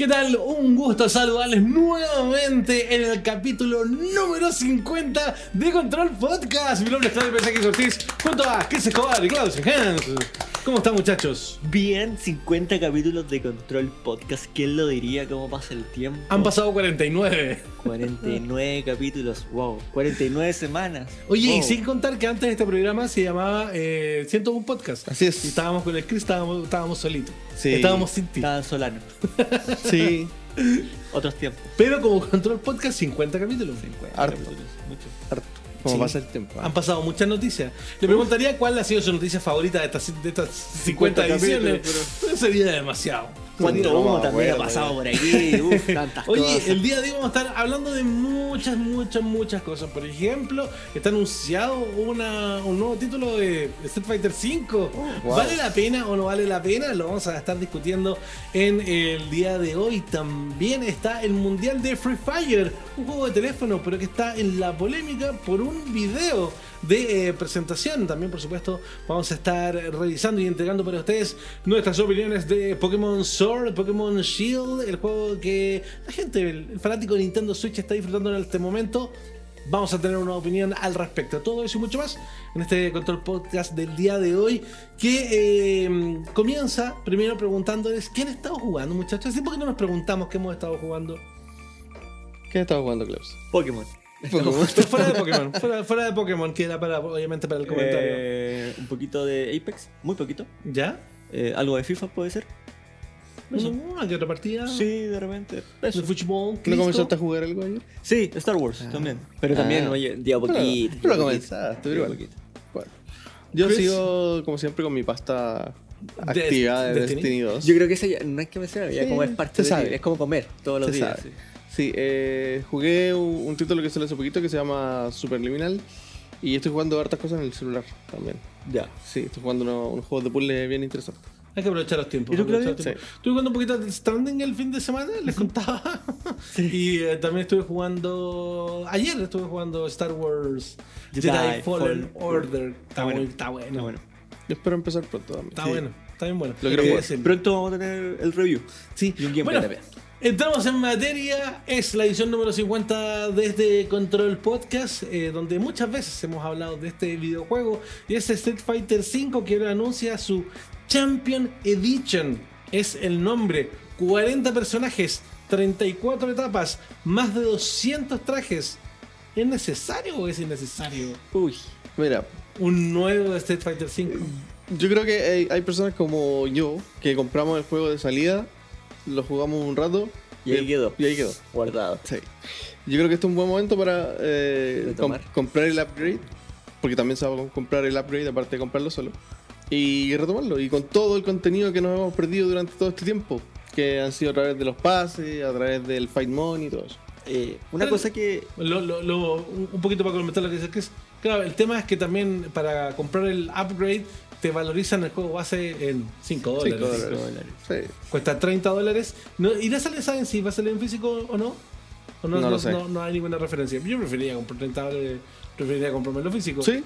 ¿Qué tal? Un gusto saludarles nuevamente en el capítulo número 50 de Control Podcast. Mi nombre es Claudio X Ortiz, junto a Chris Escobar y Claudio Hans. ¿Cómo están, muchachos? Bien, 50 capítulos de Control Podcast. ¿Quién lo diría? ¿Cómo pasa el tiempo? Han pasado 49. 49 capítulos, wow. 49 semanas. Oye, wow. y sin contar que antes este programa se llamaba eh, 101 Podcast. Así es. Y estábamos con el Chris, estábamos, estábamos solitos. Sí. Estábamos sin ti. Estaban Solano. Sí, Otros tiempos. Pero como Control Podcast, 50 capítulos. 50 Harto. capítulos. Mucho. harto. Como Sí. pasa el tiempo. Han pasado muchas noticias. Le preguntaría cuál ha sido su noticia favorita de estas, de estas 50, 50 ediciones. Pero sería demasiado. ¿Cuánto No, humo también ha pasado bueno. por aquí? Uf, tantas Oye, cosas. el día de hoy vamos a estar hablando de muchas, muchas, muchas cosas. Por ejemplo, está anunciado una, un nuevo título de Street Fighter V. wow. ¿Vale la pena o no vale la pena? Lo vamos a estar discutiendo en el día de hoy. También está el Mundial de Free Fire, un juego de teléfono, pero que está en la polémica por un video de eh, presentación. También, por supuesto, vamos a estar revisando y entregando para ustedes nuestras opiniones de Pokémon Sword, Pokémon Shield, el juego que la gente, el fanático de Nintendo Switch está disfrutando en este momento. Vamos a tener una opinión al respecto. Todo eso y mucho más en este Control Podcast del día de hoy. Que eh, comienza primero preguntándoles quién ha estado jugando, muchachos. ¿Y por qué no nos preguntamos qué hemos estado jugando? ¿Qué estaba jugando, Klaus? Pokémon. Pokémon. fuera de Pokémon, fuera, fuera de Pokémon, que era para, obviamente para el comentario. Eh, un poquito de Apex, muy poquito. ¿Ya? Eh, algo de FIFA puede ser. Eso. Una que otra partida. Sí, de repente. De Eso. fútbol. ¿No comenzaste a jugar algo ayer? Sí, Star Wars también. Pero también, Ah. oye, día a poquito. Pero- pero día a comenzaste, igual. poquito. Bueno. Yo Chris. sigo, como siempre, con mi pasta De- activa de Destiny. Destiny 2. Yo creo que eso ya no es que me sea, ya Sí, como es parte se de sabe. es como comer todos los Se días. sabe. Sí, eh, jugué un, un título que salió hace poquito que se llama Superliminal. Y estoy jugando hartas cosas en el celular también. sí. Ya. Sí, estoy jugando unos, unos juegos de puzzle bien interesantes. Hay que aprovechar los tiempos. ¿Y tú, aprovechar los tiempos. Estuve jugando un poquito de Standing el fin de semana, les contaba. Y eh, también estuve jugando. Ayer estuve jugando Star Wars Jedi, Jedi Fallen Fallen Order. Está bueno, bueno. está bueno. Está bueno. Yo espero empezar pronto también. Está Sí. bueno, está bien bueno. Lo quiero Eh, sí. Pronto vamos a tener el review. Sí. Y un gameplay Bueno, también. Entramos en materia. Es la edición número 50 de este Control Podcast, eh, donde muchas veces hemos hablado de este videojuego. Y es Street Fighter V que ahora anuncia su Champion Edition. Es el nombre. 40 personajes, 34 etapas, más de 200 trajes. ¿Es necesario o es innecesario Uy. Mira, un nuevo Street Fighter V? yo creo que hay, hay personas como yo que compramos el juego de salida, lo jugamos un rato Y ahí quedó. Y ahí quedó. Guardado. Sí. Yo creo que este es un buen momento para eh, com- comprar el upgrade, porque también se va a comprar el upgrade aparte de comprarlo solo, y retomarlo. Y con todo el contenido que nos hemos perdido durante todo este tiempo, que han sido a través de los pases, a través del Fight Money y todo eso. Eh, una Pero- cosa que. Lo- lo- lo- un poquito para comentar lo que dice Chris. Claro, el tema es que también para comprar el upgrade te valorizan el juego base en 5 dólares. Sí. Cuesta 30 dólares. No, ¿Y ya sale, saben si va a salir en físico o no? ¿O no, No no, lo sé. no- no hay ninguna referencia. Yo preferiría comprar 30 dólares, preferiría comprarme lo físico. Sí,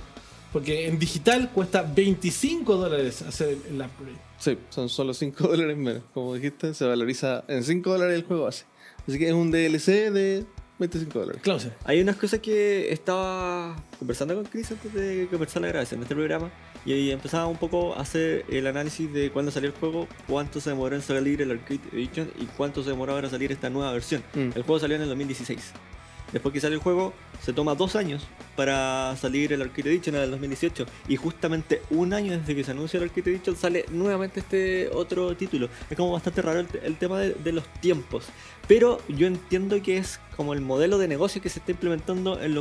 Porque en digital cuesta 25 dólares hacer el upgrade. sí, son solo 5 dólares menos. Como dijiste, se valoriza en 5 dólares el juego base. Así que es un DLC de 25 dólares. Claudia. Hay unas cosas que estaba conversando con Chris antes de comenzar la grabación de este programa y empezaba un poco a hacer el análisis de cuándo salió el juego, cuánto se demoró en salir el Arcade Edition y cuánto se demoró ahora en salir esta nueva versión. Mm. El juego salió en el 2016. Después que sale el juego, se toma dos años para salir el Arcade Edition en el 2018. Y justamente un año desde que se anuncia el Arcade Edition sale nuevamente este otro título. Es como bastante raro el, tema de, los tiempos. Pero yo entiendo que es como el modelo de negocio que se está implementando en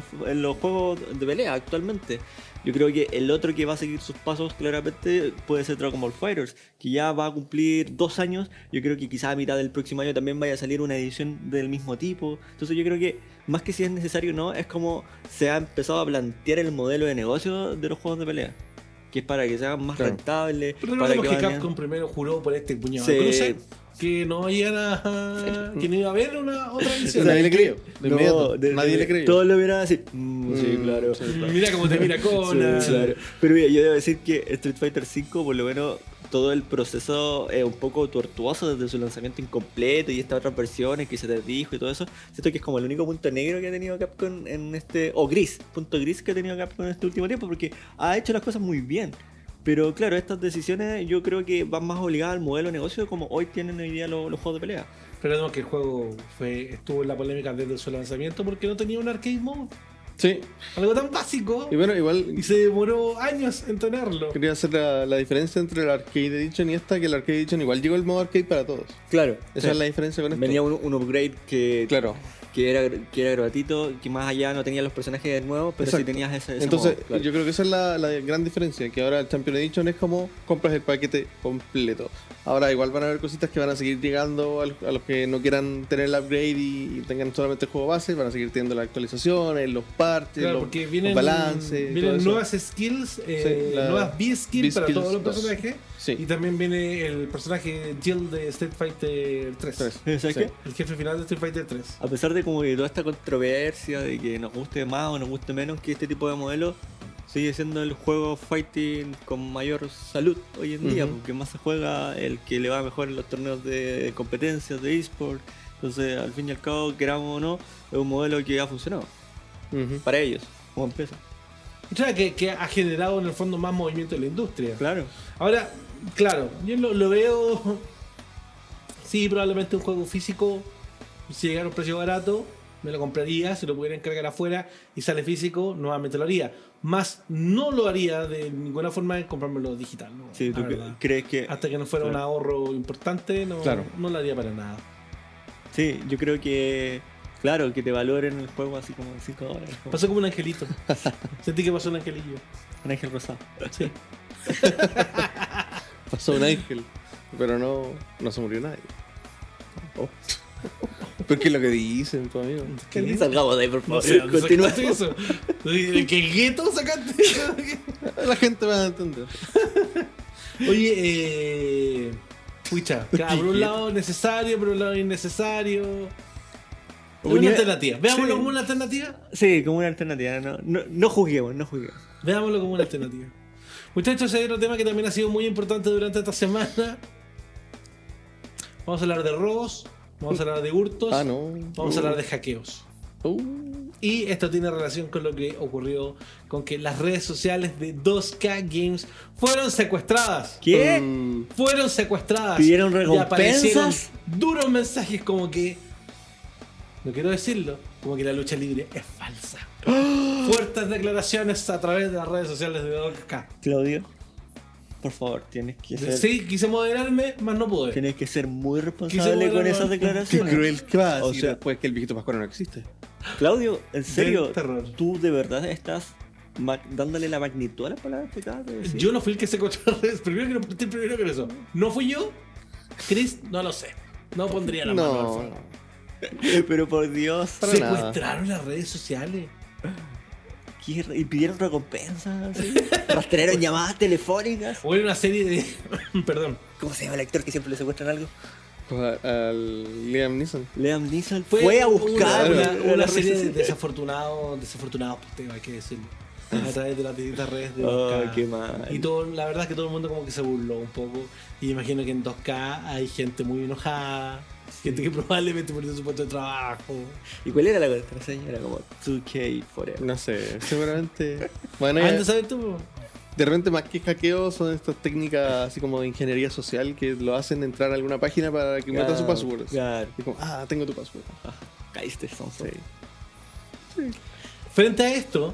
los juegos de pelea actualmente. Yo creo que el otro que va a seguir sus pasos claramente puede ser Dragon Ball Fighters, que ya va a cumplir dos años. Yo creo que quizá a mitad del próximo año también vaya a salir una edición del mismo tipo. Entonces yo creo que más que si es necesario o no, es como se ha empezado a plantear el modelo de negocio de los juegos de pelea. Que es para que sean más Claro. rentables. Para Recordemos que, vayan- Capcom primero juró por este puñado Sí. de cruce. Que no iban a. que no iba a haber una otra edición. Nadie le creyó. De No, inmediato. de- Nadie de- le creyó. Todos lo vieron así. Mm, sí, Mm, claro. sí, Mira cómo te mira Conan. Sí, claro. Pero mira, yo debo decir que Street Fighter V, por lo menos, todo el proceso es un poco tortuoso desde su lanzamiento incompleto y estas otras versiones que se te dijo y todo eso. Siento que es como el único punto negro que ha tenido Capcom en este. o gris, punto gris que ha tenido Capcom en este último tiempo, porque ha hecho las cosas muy bien. Pero claro, estas decisiones yo creo que van más obligadas al modelo de negocio como hoy tienen hoy día los, los juegos de pelea. Recordemos que el juego fue, estuvo en la polémica desde su lanzamiento porque no tenía un arcade mode. Sí. Algo tan básico. Y bueno, igual Y se demoró años en tenerlo. quería hacer la, la diferencia entre el Arcade Edition y esta, que el Arcade Edition igual llegó el modo arcade para todos. Claro. Esa es la diferencia con esto. Venía un, un upgrade que, Claro. Que era que era gratuito, que más allá no tenía los personajes nuevos, pero sí tenías ese, ese Entonces, modo, claro. yo creo que esa es la, la gran diferencia, que ahora el Champion Edition es como compras el paquete completo. Ahora igual van a haber cositas que van a seguir llegando a los, a los que no quieran tener el upgrade y, y tengan solamente el juego base, van a seguir teniendo las actualizaciones, los parches, Claro, los, porque los vienen, balances, vienen eso. nuevas skills, eh, Sí, la- nuevas B-skills para todos los personajes. Sí. Y también viene el personaje Jill de Street Fighter 3. Tres. ¿Sabes Sí. qué? El jefe final de Street Fighter 3. A pesar de como que toda esta controversia de que nos guste más o nos guste menos que este tipo de modelo, sigue siendo el juego fighting con mayor salud hoy en día, porque más se juega el que le va mejor en los torneos de competencias de eSport. Entonces, al fin y al cabo, queramos o no, es un modelo que ha funcionado para ellos como empresa. O sea, que, que ha generado en el fondo más movimiento en la industria. Claro. Ahora, claro, yo lo, lo veo. Sí, probablemente un juego físico, si llegara a un precio barato, me lo compraría. Si lo pudiera encargar afuera y sale físico, nuevamente lo haría. Más no lo haría de ninguna forma en comprármelo digital. ¿no? Sí, ¿tú crees que.? Hasta que no fuera un ahorro importante, no, Claro. no lo haría para nada. Sí, yo creo que. Claro, que te valoren el juego así como en 5 dólares. como Pasó como un angelito. Sentí que pasó un angelillo. Un ángel rosado. Sí. Pasó un ángel, pero no, no se murió nadie. Oh. Pero ¿qué es lo que dicen, tu amigo? ¿Qué? Salgamos de ahí, por No favor. sé, ¿dónde Continúa. eso? ¿De qué gueto sacaste eso? La gente va a entender. Oye, eh. Pucha, claro, por un lado necesario, por un lado innecesario. Es una Unidad- alternativa. Veámoslo Sí. como una alternativa. Sí, como una alternativa. No, no, no juzguemos, no juzguemos. Veámoslo como una alternativa. Muchachos, hay otro tema que también ha sido muy importante durante esta semana. Vamos a hablar de robos, vamos a hablar de hurtos, Ah, no. vamos a hablar de hackeos. Uh, Y esto tiene relación con lo que ocurrió con que las redes sociales de 2K Games fueron secuestradas. ¿Qué? mm, Fueron secuestradas. ¿Pidieron Y aparecieron recompensas? duros mensajes como que. No quiero decirlo, como que la lucha libre es falsa. Fuertes declaraciones a través de las redes sociales de 2K. Claudio, por favor, tienes que ser, Sí, quise moderarme, más no pude. tienes que ser muy responsable con esas Qué declaraciones. cruel que va a O sea- después que el viejito Pascual no existe. Claudio, en serio, tú de verdad estás ma- dándole la magnitud a las palabras que acabas de decir. Yo no fui el que secuestró las redes. Primero quiero partir primero con eso. ¿No fui yo? Chris, no lo sé. No pondría la mano al No, fuego. Pero por Dios, nada. Secuestraron las redes sociales. ¿Qué re- y pidieron recompensas, ¿sí? rastrearon llamadas telefónicas. O era una serie de. Perdón. ¿Cómo se llama el actor que siempre le secuestran algo? Pues a- al Liam Neeson. Liam Neeson fue, a buscar una, a una la serie de desafortunados, desafortunados posteos, hay que decirlo. A través de las distintas redes de Oh, 2K. qué mal. Y todo, la verdad es que todo el mundo como que se burló un poco. Y imagino que en 2K hay gente muy enojada, gente que probablemente perdió su puesto de trabajo. ¿Y cuál era la contraseña? Era como 2K forever. No sé, seguramente. Bueno, Ah, ya- ¿tú sabes tú? de repente más que hackeo son estas técnicas así como de ingeniería social que lo hacen entrar a alguna página para que metan su password. Claro. Y como, ah, tengo tu password. Caíste, sonso. Frente a esto,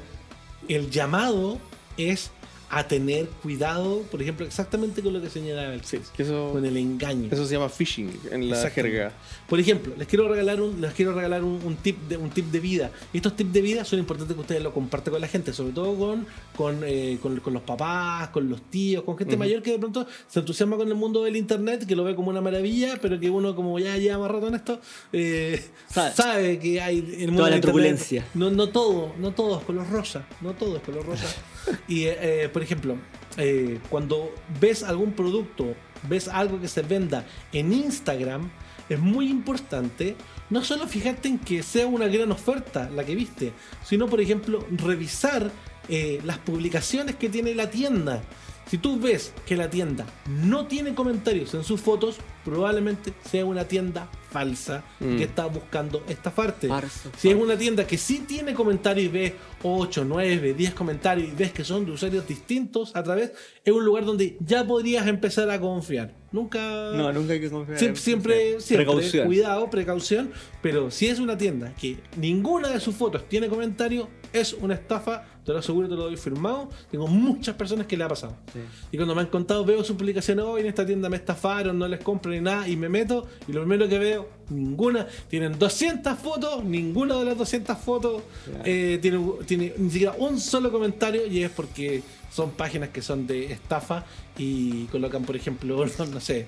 el llamado es a tener cuidado, por ejemplo, exactamente con lo que señalaba el Que eso, con el engaño. eso se llama phishing en la Exacto. jerga. Por ejemplo, les quiero regalar un, les quiero regalar un, un tip de un tip de vida. Y estos tips de vida son importantes que ustedes lo compartan con la gente, sobre todo con, con, eh, con- con los papás, con los tíos, con gente mayor que de pronto se entusiasma con el mundo del internet, que lo ve como una maravilla, pero que uno como ya lleva más rato en esto, eh, Sabe. sabe. que hay el mundo Toda la del internet- turbulencia. No, no todo, no todo es color rosa, no todo es color rosa. Y, eh, por ejemplo, eh, cuando ves algún producto, ves algo que se venda en Instagram, es muy importante no solo fijarte en que sea una gran oferta la que viste, sino, por ejemplo, revisar eh, las publicaciones que tiene la tienda. Si tú ves que la tienda no tiene comentarios en sus fotos, probablemente sea una tienda falsa Mm. que está buscando estafarte. Farsa, si es una tienda que sí tiene comentarios y ves 8, 9, 10 comentarios y ves que son de usuarios distintos a través, es un lugar donde ya podrías empezar a confiar. Nunca... No, nunca hay que confiar. Siempre, siempre, Precaución. cuidado, precaución. Pero si es una tienda que ninguna de sus fotos tiene comentario, es una estafa. Te lo aseguro, te lo doy firmado. Tengo muchas personas que le ha pasado. Sí. Y cuando me han contado, veo sus publicaciones, hoy en esta tienda me estafaron, no les compro ni nada, y me meto, y lo primero que veo, ninguna, tienen 200 fotos, ninguna de las 200 fotos Claro. eh, tiene, tiene ni siquiera un solo comentario, y es porque son páginas que son de estafa y colocan, por ejemplo, no, no sé,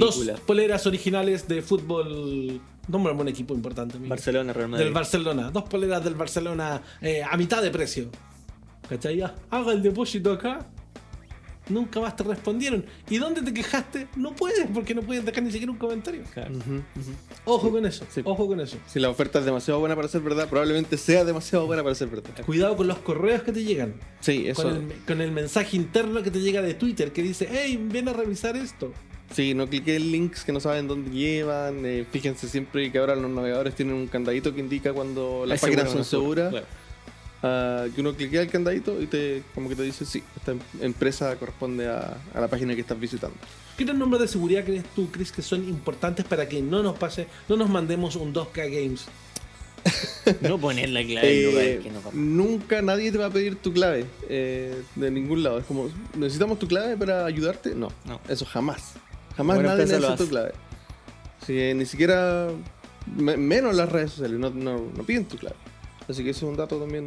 dos poleras originales de fútbol, nombre un equipo importante, amigo. Barcelona, Real Madrid. Del Barcelona. Dos poleras del Barcelona eh, a mitad de precio. ¿Cachai? Ya, Haga el depósito acá. Nunca más te respondieron. ¿Y dónde te quejaste? No puedes, porque no puedes dejar ni siquiera un comentario. Claro. Ojo con eso. Sí. Ojo con eso. Si la oferta es demasiado buena para ser verdad, probablemente sea demasiado buena para ser verdad. Cuidado con los correos que te llegan. Sí, eso. Con el, con el mensaje interno que te llega de Twitter que dice, hey, ven a revisar esto. Sí, no cliquen links que no saben dónde llevan. eh, fíjense siempre que ahora los navegadores tienen un candadito que indica cuando las Es páginas son seguras. Claro. Ah, que uno cliquea el candadito y te como que te dice sí, esta em- empresa corresponde a, a la página que estás visitando. ¿Qué otros nombres de seguridad crees tú, Chris, que son importantes para que no nos pase, no nos mandemos un 2K Games? No poner la clave en Eh, lugares que no va. nunca nadie te va a pedir tu clave eh, de ningún lado. Es como, ¿necesitamos tu clave para ayudarte? No, No. eso jamás. Jamás Buena nadie necesita tu clave. Sí, eh, ni siquiera, me- menos las redes sociales, no, no, no piden tu clave. Así que eso es un dato también,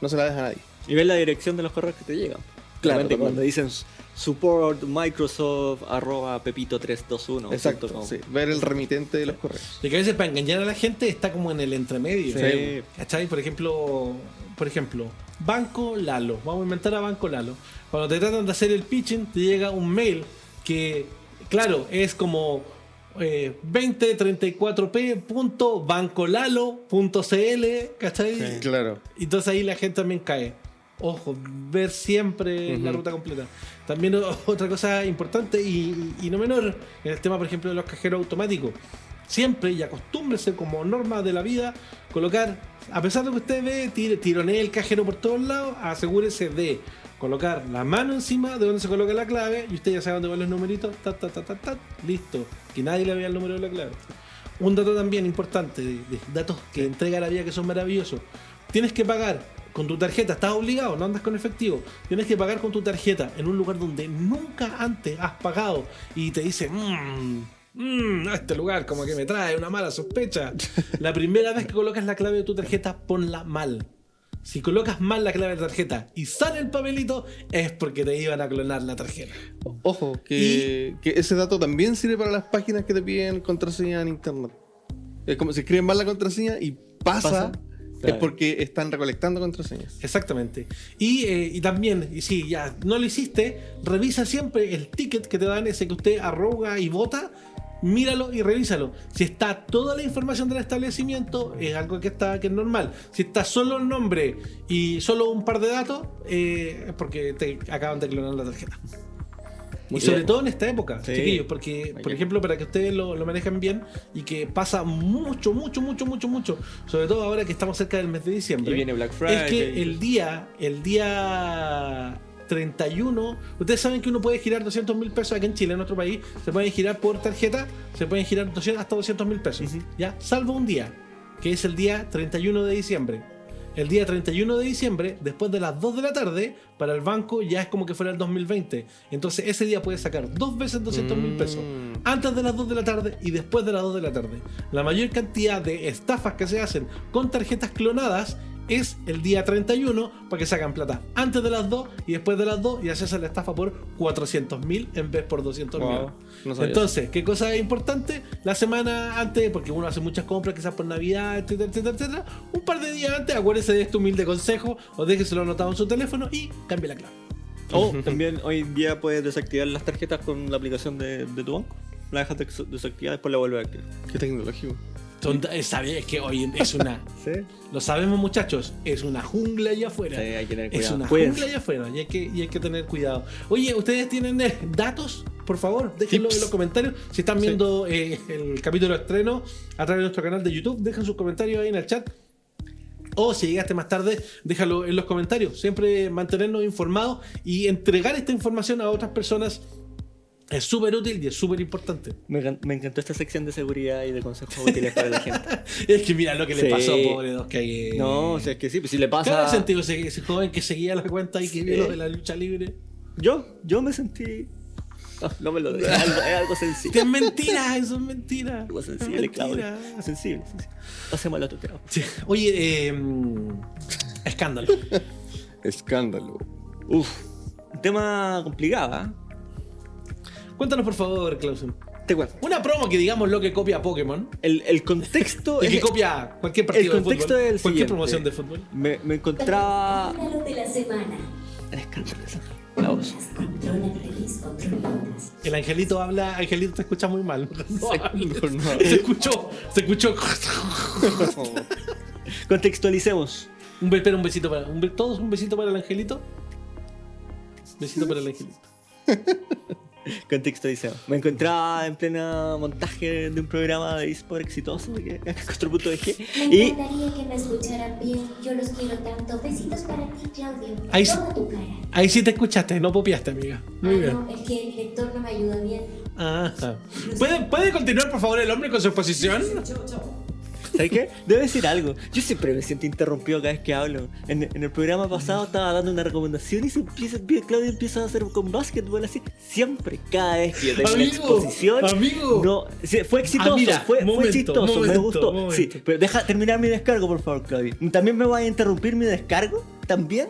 no se la deja a nadie. Y ves la dirección de los correos que te llegan. Claro, cuando dicen support Microsoft arroba pepito 321 Exacto, punto com. sí, ver el remitente de los correos. Y que a veces para engañar a la gente está como en el entremedio. Sí. ¿Cachai? Por ejemplo, por ejemplo, Banco Lalo. Vamos a inventar a Banco Lalo. Cuando te tratan de hacer el pitching, te llega un mail que, claro, es como eh, 2034p.bancolalo.cl, ¿cachai? Sí. Claro. Entonces ahí la gente también cae. Ojo, ver siempre la ruta completa. También otra cosa importante y, y no menor, en el tema, por ejemplo, de los cajeros automáticos. Siempre y acostúmbrese como norma de la vida colocar, a pesar de que usted ve, tire- tironee el cajero por todos lados, asegúrese de colocar la mano encima de donde se coloca la clave y usted ya sabe dónde van los numeritos, ta, ta, ta, ta, ta, listo. Que nadie le vea el número de la clave. Un dato también importante, de, de datos que entrega la vida que son maravillosos. Tienes que pagar con tu tarjeta, estás obligado, no andas con efectivo. Tienes que pagar con tu tarjeta en un lugar donde nunca antes has pagado y te dice, mmm, mmm, este lugar como que me trae una mala sospecha. La primera vez que colocas la clave de tu tarjeta, ponla mal. Si colocas mal la clave de tarjeta y sale el papelito, es porque te iban a clonar la tarjeta. Ojo, que, que ese dato también sirve para las páginas que te piden contraseña en internet. Es como si escriben mal la contraseña y pasa, Pasa, es porque están recolectando contraseñas. Exactamente. Y, eh, y también, y si ya no lo hiciste, revisa siempre el ticket que te dan, ese que usted arroga y vota. Míralo y revísalo. Si está toda la información del establecimiento, es algo que está que es normal. Si está solo el nombre y solo un par de datos, eh, es porque te acaban de clonar la tarjeta. Muy y sobre todo en esta época, Sí. chiquillos, porque, Muy por bien. ejemplo, para que ustedes lo, lo manejen bien y que pasa mucho, mucho, mucho, mucho, mucho, sobre todo ahora que estamos cerca del mes de diciembre. Y viene Black Friday. Es que el día, el día 31, ustedes saben que uno puede girar 200 mil pesos aquí en Chile, en nuestro país, se pueden girar por tarjeta, se pueden girar 200 hasta 200 mil pesos. ¿ya? Salvo un día, que es el día 31 de diciembre. El día 31 de diciembre, después de las 2 de la tarde, para el banco ya es como que fuera el 2020. Entonces ese día puedes sacar dos veces 200 mil pesos. Mm. Antes de las 2 de la tarde y después de las 2 de la tarde. La mayor cantidad de estafas que se hacen con tarjetas clonadas es el día 31 para que sacan plata antes de las 2 y después de las 2 y hacerse la estafa por 400 mil en vez por 200 mil. Wow, no sabía Entonces, ¿qué cosa es importante? La semana antes, porque uno hace muchas compras, quizás por Navidad, etcétera, etcétera, etcétera. Un par de días antes, acuérdese de este humilde consejo o déjeselo anotado en su teléfono y cambie la clave. O también hoy en día puedes desactivar las tarjetas con la aplicación de, de tu banco. La dejas desactivada, después la vuelves a activar. Qué tecnológico. Eh, sabe, es que hoy es una. Sí. Lo sabemos, muchachos, es una jungla allá afuera. Sí, hay que tener Es cuidado. una Cuídense. jungla allá afuera y hay, que, y hay que tener cuidado. Oye, ¿ustedes tienen eh, datos? Por favor, déjenlo Tips. en los comentarios. Si están Sí. viendo eh, el capítulo estreno a través de nuestro canal de YouTube, dejen sus comentarios ahí en el chat. O si llegaste más tarde, déjalo en los comentarios. Siempre mantenernos informados y entregar esta información a otras personas es súper útil y es súper importante. Me, me encantó esta sección de seguridad y de consejos útiles para la gente. Es que mira lo que le Sí. pasó, pobre dos que No, o sea, es que sí, pues si le pasa. Claro, sentido ese, ese joven que seguía la cuenta y que vio lo de la lucha libre. Yo, yo me sentí. No, no me lo digas, es algo, es algo sensible. Es mentira, eso es mentira. Algo Es sensible, mentira. Sensible, sensible. Pasemos al otro tema. Sí. Oye, eh, escándalo. Escándalo. Uf, un tema complicado, ¿ah? Cuéntanos por favor, Clausen. Te cuento. Una promo que digamos lo que copia Pokémon El, el contexto. y que es- copia cualquier partido el contexto de fútbol, es el cualquier promoción de fútbol. Me, me encontraba. Escándalo de la semana. El escándalo de La voz. El angelito habla, angelito te escucha muy mal. No no se escuchó, se escuchó. Contextualicemos. Un, espera, un besito para. Un, todos un besito para el angelito. Besito para el angelito. Contextualicemos. Me encontraba en plena montaje de un programa de eSport exitoso que es. Me Y encantaría que me escucharan bien. Yo los quiero tanto. Besitos para ti, Claudio. Ahí sí. Toda tu cara. Ahí sí te escuchaste, no popiaste, amiga. Muy Ah, bien. no, es que el lector no me ayuda bien. Ajá. ¿Puede, ¿Puede continuar, por favor, el hombre con su exposición? ¿Sabes qué? Debo decir algo. Yo siempre me siento interrumpido cada vez que hablo. En, en el programa pasado estaba dando una recomendación y se empieza, Claudio empieza a hacer con básquetbol así. Siempre, cada vez que yo tengo una exposición. amigo. No, fue exitoso, Ah, mira, fue, fue momento, me gustó. momento. Sí, pero deja terminar mi descargo, por favor, Claudio. ¿También me vas a interrumpir mi descargo? ¿También?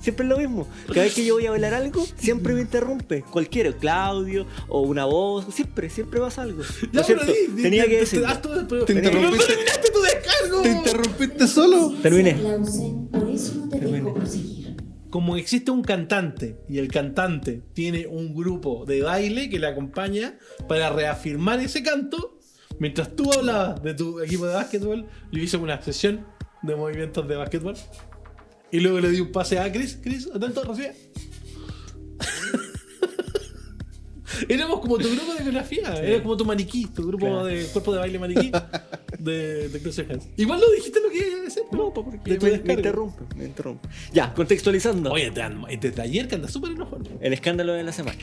Siempre es lo mismo. Cada vez que yo voy a hablar algo, siempre me interrumpe. Cualquiera, Claudio o una voz. Siempre, siempre pasa algo. Ya, pero di- di- tenía di- que te- decir. pero- Te pero- interrumpiste. ¡No terminaste tu descargo! ¿Te interrumpiste solo? Terminé. Clausen, por eso no te dejo proseguir. Como existe un cantante y el cantante tiene un grupo de baile que le acompaña para reafirmar ese canto, mientras tú hablabas de tu equipo de básquetbol, yo hice una sesión de movimientos de básquetbol y luego le di un pase a Chris. Chris, atento, recibe. Éramos como tu grupo de coreografía, era como tu maniquí, tu grupo Claro. de cuerpo de baile maniquí de, de Close Hands. Igual lo dijiste lo que iba a decir. No, porque De me, interrumpe, me interrumpe. Ya, contextualizando. Oye, te- desde ayer que andas súper enojado. El escándalo de la semana.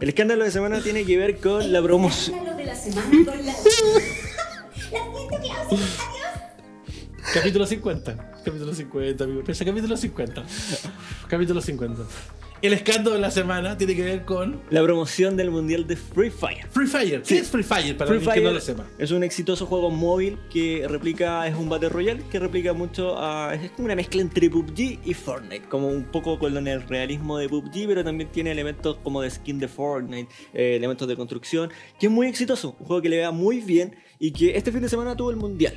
El escándalo de semana tiene que ver con la promoción. Escándalo de la semana con la. La. Capítulo 50. Capítulo 50, amigo. Capítulo 50. Capítulo 50. El escándalo de la semana tiene que ver con La promoción del mundial de Free Fire. Free Fire. ¿Qué Sí. es Free Fire para Free alguien que no lo sepa? es un exitoso juego móvil que replica, es un Battle Royale que replica mucho a. Es como una mezcla entre PUBG y Fortnite. Como un poco con el realismo de PUBG, pero también tiene elementos como de skin de Fortnite, eh, elementos de construcción, que es muy exitoso. Un juego que le va muy bien y que este fin de semana tuvo el mundial.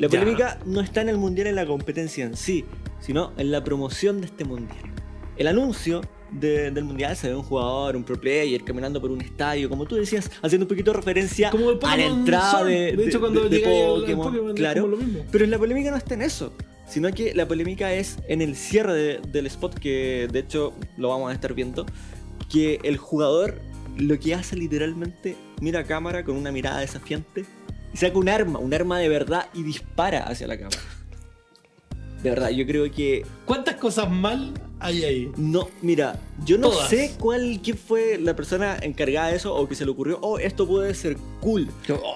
La Ya. polémica no está en el mundial en la competencia en sí, sino en la promoción de este mundial. El anuncio de- del mundial se ve un jugador, un pro player caminando por un estadio, como tú decías, haciendo un poquito de referencia Como a la entrada de, De hecho, cuando llega al Pokémon claro. lo mismo. Pero la polémica no está en eso, sino que la polémica es en el cierre de- del spot, que de hecho lo vamos a estar viendo, que el jugador lo que hace literalmente mira a cámara con una mirada desafiante y saca un arma, un arma de verdad y dispara hacia la cámara. De verdad, yo creo que ¿Cuántas cosas mal hay ahí? no, mira, yo no Todas. sé cuál quién fue la persona encargada de eso o que se le ocurrió, oh, esto puede ser cool.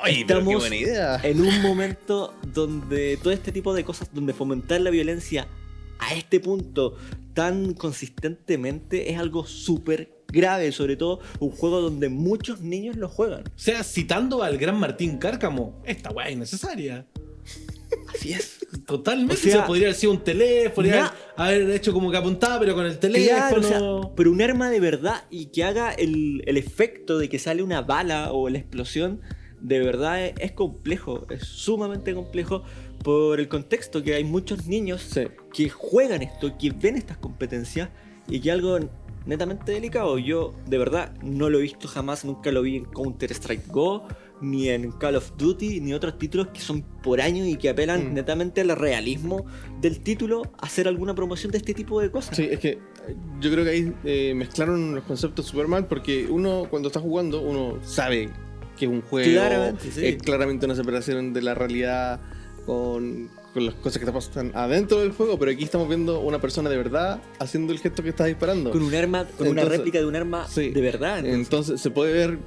Ay, pero qué Estamos buena idea. en un momento donde todo este tipo de cosas, donde fomentar la violencia a este punto tan consistentemente es algo súper grave, sobre todo un juego donde muchos niños lo juegan. O sea, citando al gran Martín Cárcamo, esta weá es innecesaria. Así es. Totalmente. O sea, o sea, podría haber sido un teléfono, podría na- haber, haber hecho como que apuntaba, pero con el teléfono. Claro, o sea, pero un arma de verdad y que haga el, el efecto de que sale una bala o la explosión, de verdad es, es complejo, es sumamente complejo por el contexto que hay muchos niños Sí. que juegan esto, que ven estas competencias y que algo netamente delicado. Yo de verdad no lo he visto jamás, nunca lo vi en Counter Strike Go, ni en Call of Duty, ni otros títulos que son por años y que apelan Mm. netamente al realismo del título, hacer alguna promoción de este tipo de cosas. Sí, es que eh, yo creo que ahí eh, mezclaron los conceptos super mal porque uno cuando está jugando, uno sabe que es un juego, Claramente, sí. es claramente una separación de la realidad con, con las cosas que te pasan adentro del juego, pero aquí estamos viendo una persona de verdad haciendo el gesto que está disparando. Con un arma, con una réplica de un arma sí. de verdad. entonces. Entonces se puede ver,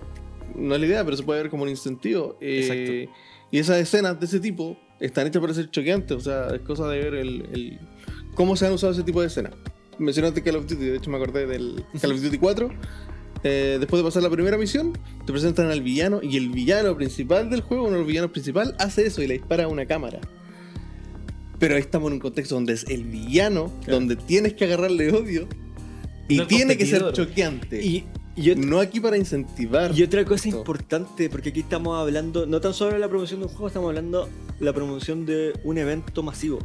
no es la idea, pero se puede ver como un incentivo. eh, Exacto. Y esas escenas de ese tipo están hechas para ser choqueantes, o sea, es cosa de ver el, el- cómo se han usado ese tipo de escenas. Mencionaste Call of Duty, de hecho me acordé del Call of Duty 4. Eh, después de pasar la primera misión, te presentan al villano y el villano principal del juego, uno de los villanos principales, hace eso y le dispara a una cámara. Pero ahí estamos en un contexto donde es el villano, Claro. donde tienes que agarrarle odio y No tiene que ser choqueante. y, No aquí para incentivar. y otra cosa esto. importante, porque aquí estamos hablando no tan solo de la promoción de un juego, estamos hablando de la promoción de un evento masivo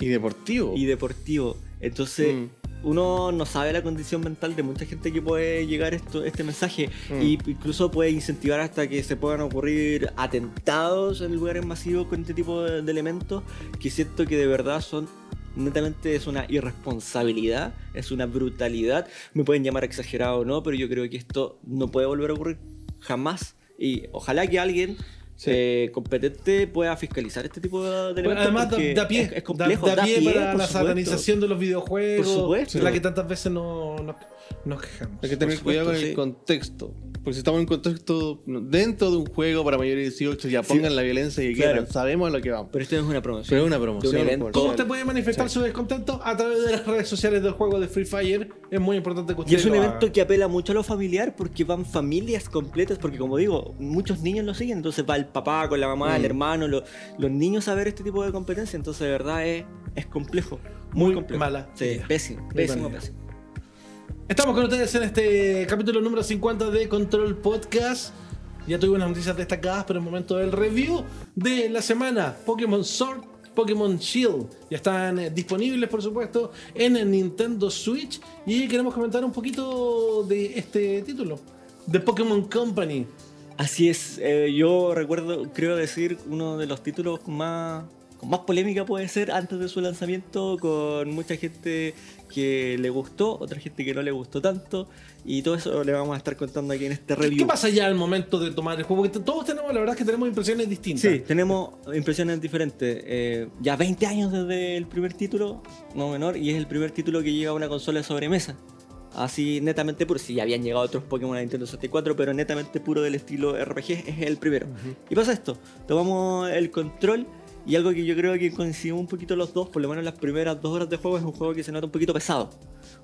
Y deportivo. y deportivo. Entonces, Mm. Uno no sabe la condición mental de mucha gente que puede llegar esto, este mensaje. Mm. y incluso puede incentivar hasta que se puedan ocurrir atentados en lugares masivos con este tipo de, de elementos que siento que de verdad son netamente es una irresponsabilidad, es una brutalidad, me pueden llamar exagerado o no, pero yo creo que esto no puede volver a ocurrir jamás. Y ojalá que alguien Sí. eh, competente pueda fiscalizar este tipo de Bueno, elementos además da, da pie, es, es da- complejo, da, da pie pie, para la supuesto. satanización de los videojuegos, Por supuesto. de la que tantas veces no, no- nos quejamos. Hay que tener cuidado con supuesto, el sí. contexto. Porque si estamos en un contexto dentro de un juego para mayores de 18, ya Sí. pongan la violencia que Claro. quieran. Sabemos a lo que vamos. Pero esto no es una promoción. Pero es una promoción, un ¿Cómo usted puede manifestar su descontento? A través de las redes sociales del juego de Free Fire. Es muy importante que usted Y es un evento haga. que apela mucho a lo familiar porque van familias completas, porque como digo, muchos niños lo siguen, entonces va el papá con la mamá, el Mm. hermano, lo- los niños a ver este tipo de competencia, entonces de verdad es, es complejo, muy, Muy complejo. mala Sí, pésimo, pésimo, pésimo. Estamos con ustedes en este capítulo número 50 de Control Podcast. Ya tuve unas noticias destacadas, pero el momento del review de la semana. Pokémon Sword, Pokémon Shield. Ya están eh, disponibles, por supuesto, en el Nintendo Switch. Y queremos comentar un poquito de este título. The Pokémon Company. Así es, eh, yo recuerdo, creo decir, uno de los títulos más, con más polémica puede ser antes de su lanzamiento, con mucha gente que le gustó, otra gente que no le gustó tanto, y todo eso le vamos a estar contando aquí en este ¿Qué, review. qué pasa ya al momento de tomar el juego? Porque todos tenemos, la verdad es que tenemos impresiones distintas. Sí, tenemos impresiones diferentes. Eh, ya 20 años desde el primer título, no menor, y es el primer título que llega a una consola de sobremesa. Así netamente puro, sí, ya habían llegado otros Pokémon a Nintendo 64, pero netamente puro del estilo RPG es el primero. Y pasa esto, tomamos el control y algo que yo creo que coincidimos un poquito los dos, por lo menos las primeras dos horas de juego, es un juego que se nota un poquito pesado.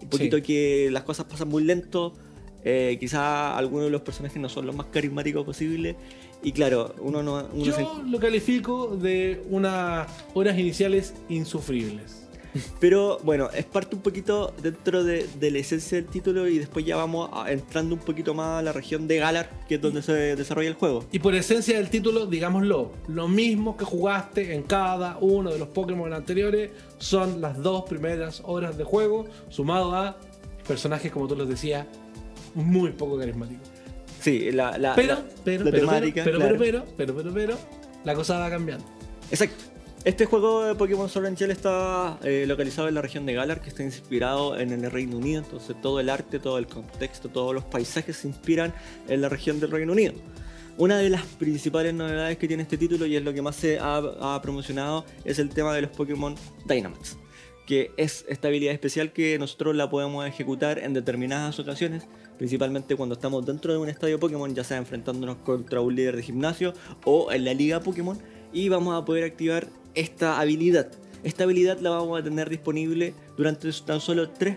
Un poquito Sí. que las cosas pasan muy lento, eh, quizá algunos de los personajes no son los más carismáticos posibles. Y claro, uno no... Uno se- Yo lo califico de unas horas iniciales insufribles. Pero bueno, es parte un poquito dentro de, de la esencia del título y después ya vamos a- entrando un poquito más a la región de Galar, que es donde se desarrolla el juego. Y por esencia del título, digámoslo, lo mismo que jugaste en cada uno de los Pokémon anteriores son las dos primeras horas de juego, sumado a personajes, como tú los decías, muy poco carismáticos. Sí, la, la, Pero, la- pero, la pero, temática, pero, claro. pero, pero, pero, pero, pero, la cosa va cambiando. Exacto. Este juego de Pokémon Sword and Shield está eh, localizado en la región de Galar, que está inspirado en el Reino Unido. Entonces todo el arte, todo el contexto, todos los paisajes se inspiran en la región del Reino Unido. Una de las principales novedades que tiene este título y es lo que más se ha, ha promocionado es el tema de los Pokémon Dynamax, que es esta habilidad especial que nosotros la podemos ejecutar en determinadas ocasiones, principalmente cuando estamos dentro de un estadio Pokémon, ya sea enfrentándonos contra un líder de gimnasio o en la liga Pokémon, y vamos a poder activar esta habilidad. Esta habilidad la vamos a tener disponible durante tan solo 3,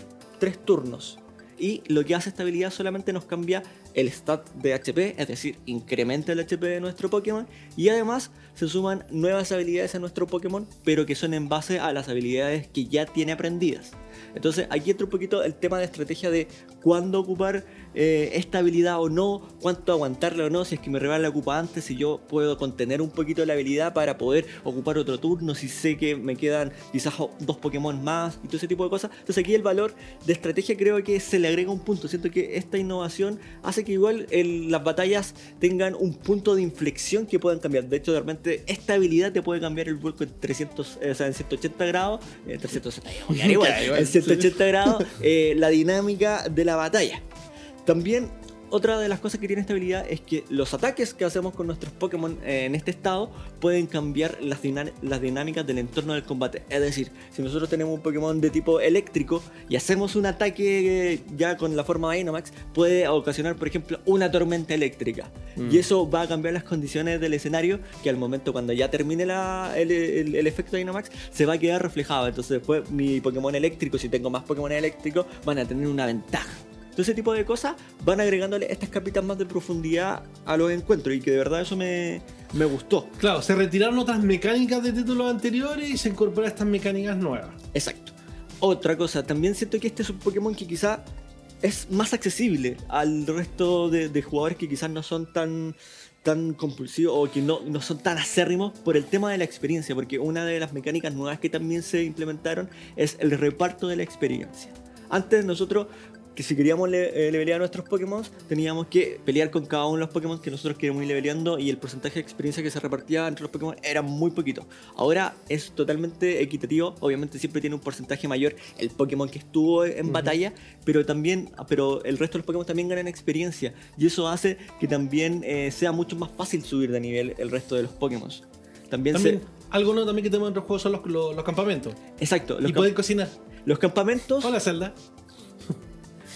turnos. y lo que hace esta habilidad solamente nos cambia el stat de HP, es decir, incrementa el HP de nuestro Pokémon y además se suman nuevas habilidades a nuestro Pokémon, pero que son en base a las habilidades que ya tiene aprendidas. Entonces aquí entra un poquito el tema de estrategia de cuándo ocupar eh, esta habilidad o no, cuánto aguantarla o no, si es que mi rival la ocupa antes, si yo puedo contener un poquito la habilidad para poder ocupar otro turno, si sé que me quedan quizás dos Pokémon más y todo ese tipo de cosas. Entonces aquí el valor de estrategia creo que se le agrega un punto. Siento que esta innovación hace que igual el- las batallas tengan un punto de inflexión que puedan cambiar. De hecho, de repente esta habilidad te puede cambiar el vuelco en 300, eh, o sea, en 180 grados, eh, 360, ya, igual, Ya, igual, en 180 grados eh, la dinámica de la batalla. También otra de las cosas que tiene esta habilidad es que los ataques que hacemos con nuestros Pokémon eh, en este estado pueden cambiar las, dinámicas del entorno del combate. Es decir, si nosotros tenemos un Pokémon de tipo eléctrico y hacemos un ataque eh, ya con la forma de Dynamax, puede ocasionar, por ejemplo, una tormenta eléctrica. Y eso va a cambiar las condiciones del escenario que al momento cuando ya termine la- el, el- el efecto Dynamax se va a quedar reflejado. Entonces después mi Pokémon eléctrico, si tengo más Pokémon eléctricos, van a tener una ventaja. Todo ese tipo de cosas van agregándole estas capitas más de profundidad a los encuentros y que de verdad eso me, me gustó. Claro, se retiraron otras mecánicas de títulos anteriores y se incorporan estas mecánicas nuevas. Exacto. Otra cosa, también siento que este es un Pokémon que quizá es más accesible al resto de, de jugadores que quizás no son tan tan compulsivos o que no, no son tan acérrimos por el tema de la experiencia, porque una de las mecánicas nuevas que también se implementaron es el reparto de la experiencia. Antes nosotros, que si queríamos le- eh, levelear a nuestros Pokémon, teníamos que pelear con cada uno de los Pokémon que nosotros queríamos ir leveleando y el porcentaje de experiencia que se repartía entre los Pokémon era muy poquito. Ahora es totalmente equitativo, obviamente siempre tiene un porcentaje mayor el Pokémon que estuvo en batalla, pero también, pero el resto de los Pokémon también ganan experiencia y eso hace que también eh, sea mucho más fácil subir de nivel el resto de los Pokémon. También, También, se... algo nuevo también que tenemos en otros juegos son los, los- los campamentos. Exacto, los, y camp- poder cocinar. los campamentos... Hola, Zelda.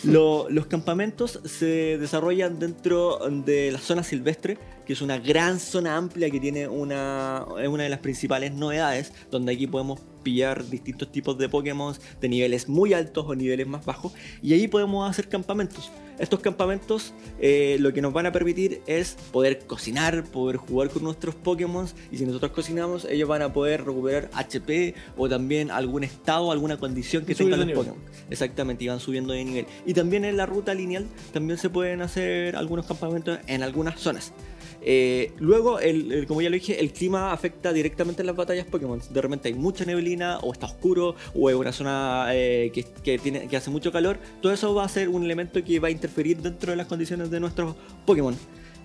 Lo- los campamentos se desarrollan dentro de la zona silvestre, que es una gran zona amplia que tiene una, es una de las principales novedades, donde aquí podemos pillar distintos tipos de Pokémon de niveles muy altos o niveles más bajos, y ahí podemos hacer campamentos. Estos campamentos eh, lo que nos van a permitir es poder cocinar, poder jugar con nuestros Pokémon, y si nosotros cocinamos, ellos van a poder recuperar HP o también algún estado, alguna condición que tengan los nivel. Pokémon. Exactamente, y van subiendo de nivel. Y también en la ruta lineal también se pueden hacer algunos campamentos en algunas zonas. Eh, luego, el, como ya lo dije, el clima afecta directamente en las batallas Pokémon. De repente hay mucha neblina, o está oscuro, o es una zona eh, que, que tiene, que hace mucho calor. Todo eso va a ser un elemento que va a interferir dentro de las condiciones de nuestros Pokémon.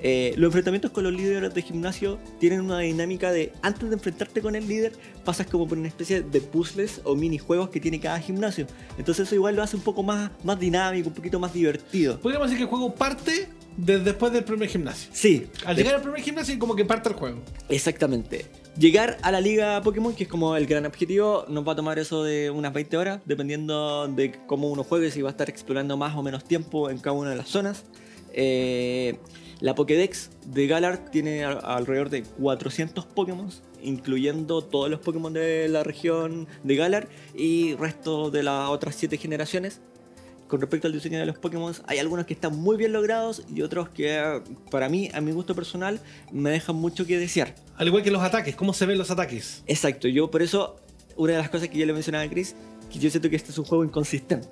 Eh, los enfrentamientos con los líderes de gimnasio tienen una dinámica de antes de enfrentarte con el líder, pasas como por una especie de puzzles o minijuegos que tiene cada gimnasio. Entonces eso igual lo hace un poco más, más dinámico, un poquito más divertido. Podríamos decir que el juego parte desde después del primer gimnasio. Sí, Al llegar al primer gimnasio, como que parte el juego. Exactamente. Llegar a la liga Pokémon, que es como el gran objetivo, nos va a tomar eso de unas 20 horas, dependiendo de cómo uno juegue, si va a estar explorando más o menos tiempo en cada una de las zonas. Eh, la Pokédex de Galar tiene alrededor de 400 Pokémon, incluyendo todos los Pokémon de la región de Galar y resto de las otras 7 generaciones. Con respecto al diseño de los Pokémon, hay algunos que están muy bien logrados y otros que, para mí, a mi gusto personal, me dejan mucho que desear. Al igual que los ataques, cómo se ven los ataques. Exacto, yo por eso, una de las cosas que yo le mencionaba a Chris, que yo siento que este es un juego inconsistente.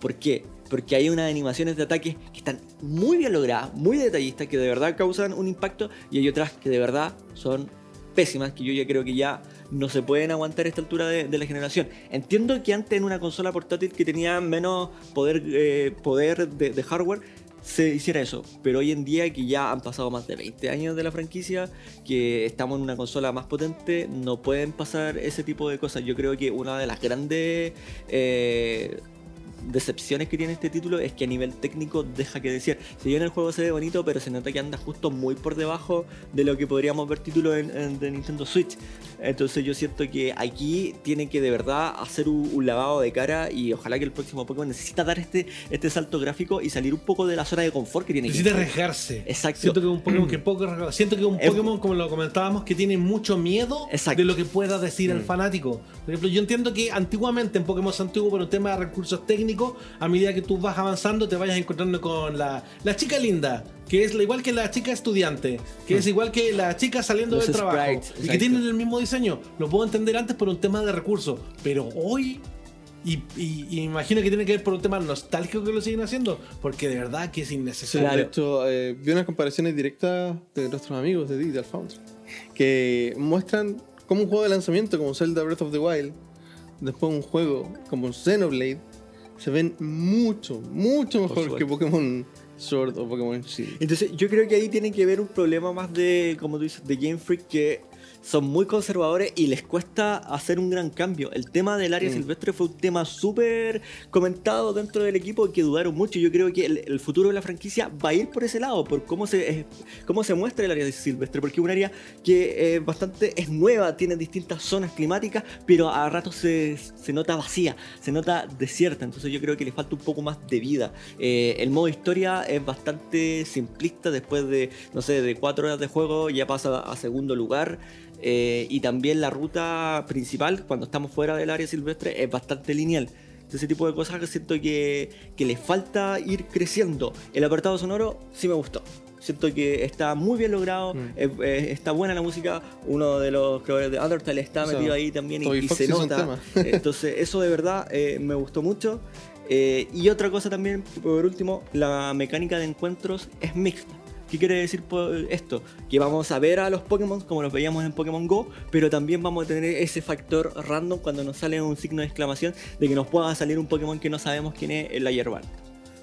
¿Por qué? Porque hay unas animaciones de ataque que están muy bien logradas, muy detallistas, que de verdad causan un impacto, y hay otras que de verdad son pésimas, que yo ya creo que ya no se pueden aguantar a esta altura de, la generación. Entiendo que antes en una consola portátil que tenía menos poder, eh, de, hardware, se hiciera eso, pero hoy en día que ya han pasado más de 20 años de la franquicia, que estamos en una consola más potente, no pueden pasar ese tipo de cosas. Yo creo que una de las grandes eh, decepciones que tiene este título es que a nivel técnico deja que decir. Si bien el juego se ve bonito, pero se nota que anda justo muy por debajo de lo que podríamos ver títulos de Nintendo Switch. Entonces yo siento que aquí tiene que de verdad hacer un, un lavado de cara y ojalá que el próximo Pokémon necesita dar este, este salto gráfico y salir un poco de la zona de confort que tiene Necesita que arriesgarse. Exacto. Siento que un Pokémon que poco. Siento que un Pokémon, como lo comentábamos, que tiene mucho miedo Exacto. de lo que pueda decir el Mm. fanático. Por ejemplo, yo entiendo que antiguamente en Pokémon antiguo, por un tema de recursos técnicos, a medida que tú vas avanzando te vayas encontrando con la, la chica linda, que es igual que la chica estudiante, que es igual que la chica saliendo Los del trabajo, sprites, y que exacto. tienen el mismo diseño. Lo puedo entender antes por un tema de recursos, pero hoy... Y, y- y imagino que tiene que ver por un tema nostálgico que lo siguen haciendo, porque de verdad que es innecesario. Claro. de hecho, eh, vi unas comparaciones directas de nuestros amigos de Digital Foundry que muestran cómo un juego de lanzamiento como Zelda Breath of the Wild, después un juego como Xenoblade, se ven mucho, mucho mejor que Pokémon Sword o Pokémon Shield. Entonces, yo creo que ahí tiene que ver un problema más de, como tú dices, de Game Freak que son muy conservadores y les cuesta hacer un gran cambio. El tema del área Mm. silvestre fue un tema súper comentado dentro del equipo que dudaron mucho. Yo creo que el, el futuro de la franquicia va a ir por ese lado, por cómo se, eh, cómo se muestra el área silvestre, porque es un área que eh, bastante es nueva, tiene distintas zonas climáticas, pero a ratos se, se nota vacía, se nota desierta. Entonces yo creo que le falta un poco más de vida. Eh, el modo historia es bastante simplista después de, no sé, de cuatro horas de juego ya pasa a segundo lugar. Eh, y también la ruta principal, cuando estamos fuera del área silvestre, es bastante lineal. Ese tipo de cosas que siento que, que le falta ir creciendo. El apartado sonoro sí me gustó. Siento que está muy bien logrado, Mm. es- es- está buena la música. Uno de los creadores de Undertale está O sea, metido ahí también y, y se nota. Entonces, eso de verdad eh, me gustó mucho. Eh, y otra cosa también, por último, la mecánica de encuentros es mixta. ¿Qué quiere decir esto? Que vamos a ver a los Pokémon como los veíamos en Pokémon Go, pero también vamos a tener ese factor random cuando nos sale un signo de exclamación de que nos pueda salir un Pokémon que no sabemos quién es en la hierba.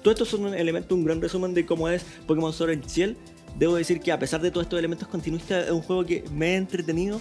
Todo esto son un elemento, un gran resumen de cómo es Pokémon Sword and Shield. Debo decir que a pesar de todos estos elementos continuistas, es un juego que me ha entretenido,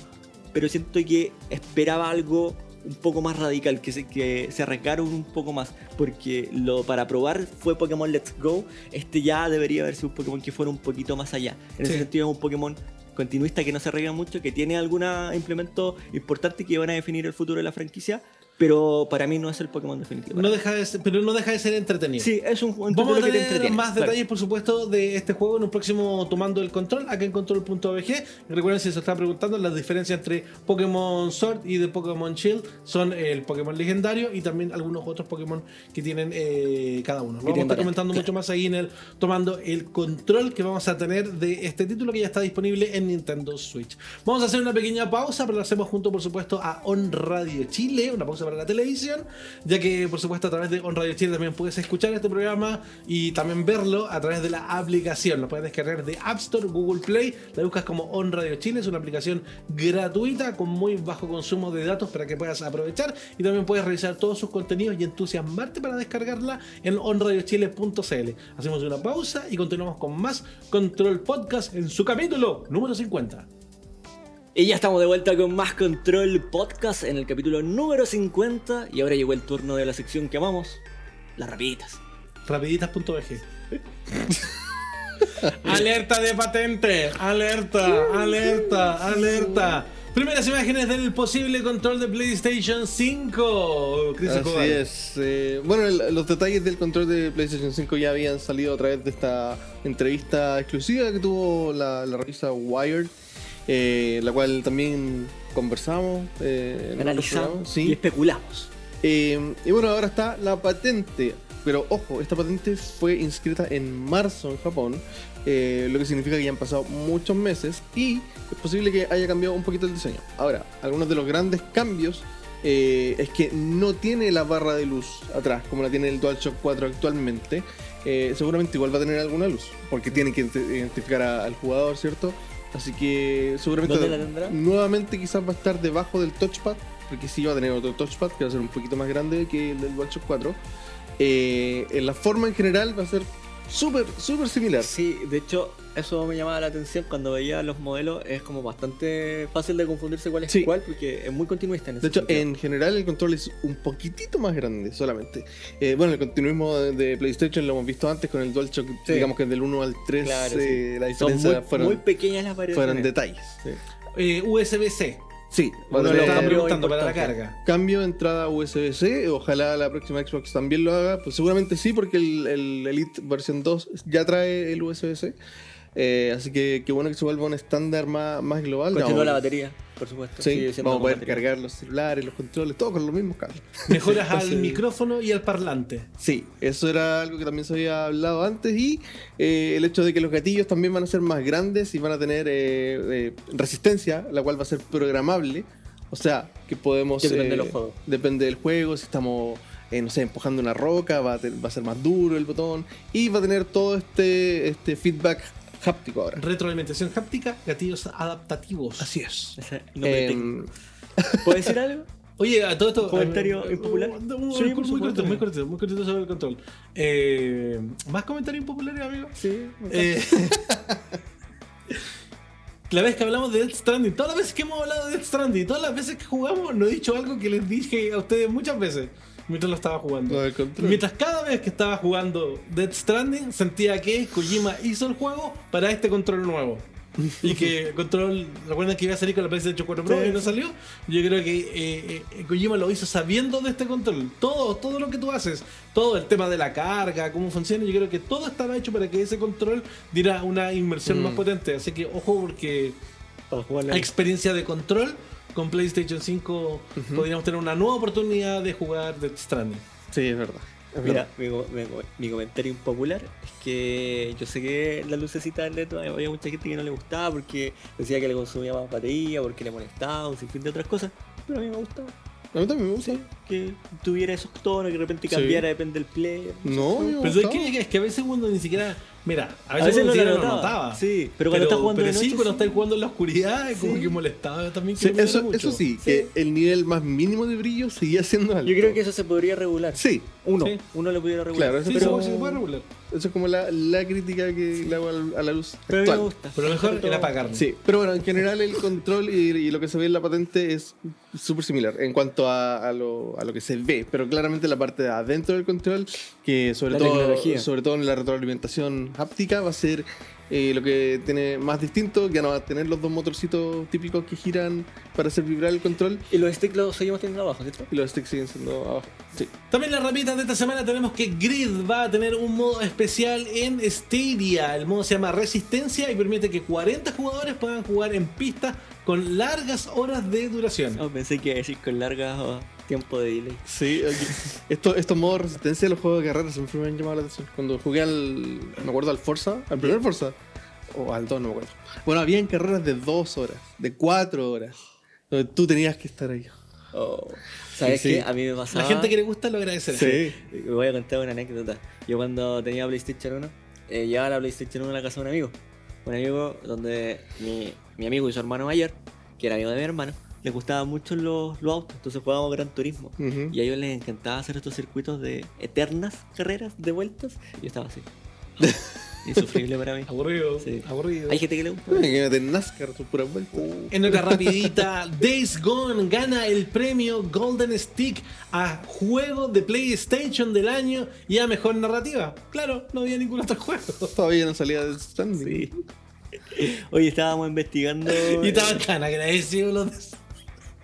pero siento que esperaba algo un poco más radical, que se, que se arriesgaron un poco más, porque lo para probar fue Pokémon Let's Go, este ya debería haber sido un Pokémon que fuera un poquito más allá. En ese sentido es un Pokémon continuista que no se arriesga mucho, que tiene algunos implementos importantes que van a definir el futuro de la franquicia, pero para mí no es el Pokémon definitivo. No deja de ser- pero no deja de ser entretenido. Sí, es un, un Vamos a que te tener entretiene. más claro. detalles, por supuesto, de este juego en un próximo Tomando el Control, acá en control.bg. Y Recuerden, si se están preguntando, las diferencias entre Pokémon Sword y de Pokémon Shield son el Pokémon legendario y también algunos otros Pokémon que tienen eh, cada uno. Vamos a estar comentando claro. mucho más ahí en el Tomando el Control que vamos a tener de este título que ya está disponible en Nintendo Switch. Vamos a hacer una pequeña pausa, pero lo hacemos junto, por supuesto, a On Radio Chile, una pausa para la televisión, ya que, por supuesto, a través de On Radio Chile también puedes escuchar este programa y también verlo a través de la aplicación. Lo puedes descargar de App Store, Google Play, la buscas como On Radio Chile, es una aplicación gratuita con muy bajo consumo de datos para que puedas aprovechar y también puedes revisar todos sus contenidos y entusiasmarte para descargarla en onradiochile.cl. Hacemos una pausa y continuamos con más Control Podcast en su capítulo número 50. Y ya estamos de vuelta con más Control Podcast en el capítulo número 50 y ahora llegó el turno de la sección que amamos, las rapiditas. Rapiditas.bg Alerta de patente, alerta, alerta, alerta. Primeras imágenes del posible control de PlayStation 5. Chris Así Escobar. es. eh, bueno, el- los detalles del control de PlayStation 5 ya habían salido a través de esta entrevista exclusiva que tuvo la, la revista Wired, eh, la cual también conversamos. eh, Analizamos y especulamos. Eh, y bueno, ahora está la patente. Pero ojo, esta patente fue inscrita en marzo en Japón, eh, lo que significa que ya han pasado muchos meses y es posible que haya cambiado un poquito el diseño. Ahora, algunos de los grandes cambios eh, es que no tiene la barra de luz atrás, como la tiene el DualShock 4 actualmente. Eh, seguramente igual va a tener alguna luz, porque tiene que ident- identificar a- al jugador, ¿cierto? Así que seguramente ¿Dónde la tendrá? nuevamente quizás va a estar debajo del touchpad, porque sí va a tener otro touchpad que va a ser un poquito más grande que el del DualShock 4. Eh, en la forma en general va a ser súper, súper similar. Sí, de hecho, eso me llamaba la atención cuando veía los modelos. Es como bastante fácil de confundirse cuál es Sí. cuál, porque es muy continuista en ese De hecho, sentido. en general el control es un poquitito más grande solamente. Eh, bueno, el continuismo de, PlayStation lo hemos visto antes con el DualShock, Sí. digamos que del 1 al 3 Claro, eh, la Son diferencia muy, fueron, muy pequeñas las variaciones. fueron detalles. Eh, USB-C. Sí, Uno lo estaba preguntando para la carga. cambio de entrada USB-C. Ojalá la próxima Xbox también lo haga. Pues seguramente sí, porque el, el Elite versión 2 ya trae el USB-C. Eh, así que qué bueno que se vuelva un estándar más, más global. Continúa No, la batería. Por supuesto. Sí, vamos a poder material. cargar los celulares, los controles, todo con los mismos cables. Mejoras al micrófono y al parlante. Sí, eso era algo que también se había hablado antes y eh, el hecho de que los gatillos también van a ser más grandes y van a tener eh, eh, resistencia, la cual va a ser programable. O sea, que podemos... Depende de los juegos. Depende del juego, si estamos, eh, no sé, empujando una roca, va a, te- va a ser más duro el botón y va a tener todo este, este feedback háptico ahora. Retroalimentación háptica, gatillos adaptativos. Así es. Ese nombre técnico. ¿Puedo decir algo? Oye, a todo esto. ¿Comentario eh, impopular? uh, uh, Sí, muy, cortito, muy cortito, muy cortito sobre el control. Eh, ¿Más comentarios impopulares, amigo? Sí. Eh, la vez que hablamos de Death Stranding, todas las veces que hemos hablado de Death Stranding, todas las veces que jugamos, no he dicho algo que les dije a ustedes muchas veces mientras lo estaba jugando. Mientras cada vez que estaba jugando Death Stranding, sentía que Kojima hizo el juego para este control nuevo. Y que control, recuerdan que iba a salir con la PlayStation 4 Pro Sí. y no salió. Yo creo que eh, eh, Kojima lo hizo sabiendo de este control. Todo, todo lo que tú haces, todo el tema de la carga, cómo funciona, yo creo que todo estaba hecho para que ese control diera una inmersión Mm. más potente. Así que ojo porque la experiencia de control con PlayStation 5 podríamos tener una nueva oportunidad de jugar Death Stranding. sí, es verdad. Es Mira, verdad. mi, co- mi co- mi comentario impopular es que yo sé que la lucecita del LED había mucha gente que no le gustaba porque decía que le consumía más batería, porque le molestaba, un sinfín de otras cosas, pero a mí me gustaba. A mí también me gusta. Sí, que tuviera esos tonos, que de repente Sí. cambiara, depende del player. No, me Pero es que, es que a veces uno ni siquiera. Mira, a A veces, veces uno no lo notaba. notaba. Sí, pero cuando estás jugando pero de sí, noche, cuando sí. estás jugando en la oscuridad, es como Sí. que molestaba también. Que Sí, eso, mucho. eso sí, que el nivel más mínimo de brillo seguía siendo alto. Yo creo que eso se podría regular. Sí, Uno, Sí. uno lo pudiera regular. Claro, eso Sí, pero- se, puede, se puede regular. eso es como la, la crítica que le hago a la luz pero a mí me actual. gusta. Pero lo mejor era apagarlo. Sí, pero bueno, en general el control y, y lo que se ve en la patente es súper similar en cuanto a, a lo, a lo que se ve, pero claramente la parte de adentro del control, que sobre La todo tecnología. sobre todo en la retroalimentación háptica va a ser eh, lo que tiene más distinto, ya no va a tener los dos motorcitos típicos que giran para hacer vibrar el control Y los sticks los seguimos teniendo abajo, ¿cierto? y los sticks siguen siendo abajo. Sí. También las rapiditas de esta semana tenemos que Grid va a tener un modo especial en Stadia. El modo se llama Resistencia y permite que 40 jugadores puedan jugar en pista con largas horas de duración. No, pensé que iba a decir con largas oh, tiempo de delay. Sí, esto, estos modos de resistencia de los juegos de carrera siempre me han llamado la atención. Cuando jugué al. Me acuerdo al Forza, al primer Forza, o al 2, no me acuerdo. Bueno, habían carreras de 2 horas, de 4 horas, donde tú tenías que estar ahí. Oh. ¿Sabes Sí, qué? sí. A mí me pasaba. La gente que le gusta lo agradecerá. Sí. Me voy a contar una anécdota. Yo cuando tenía PlayStation 1, eh, llevaba la PlayStation 1 a la casa de un amigo. Un amigo donde mi, mi amigo y su hermano mayor, que era amigo de mi hermano, les gustaban mucho los, los autos, entonces jugábamos Gran Turismo. Y a ellos les encantaba hacer estos circuitos de eternas carreras de vueltas. Y yo estaba así. Insufrible para mí. Aburrido, Sí. aburrido. Hay gente que le gusta. Imagínate en NASCAR, tus puras vueltas. En otra rapidita, Days Gone gana el premio Golden Stick a juego de PlayStation del año y a mejor narrativa. Claro, no había ningún otro juego. Todavía no salía de standing. Sí. Hoy estábamos investigando. Y estaban tan agradecidos los,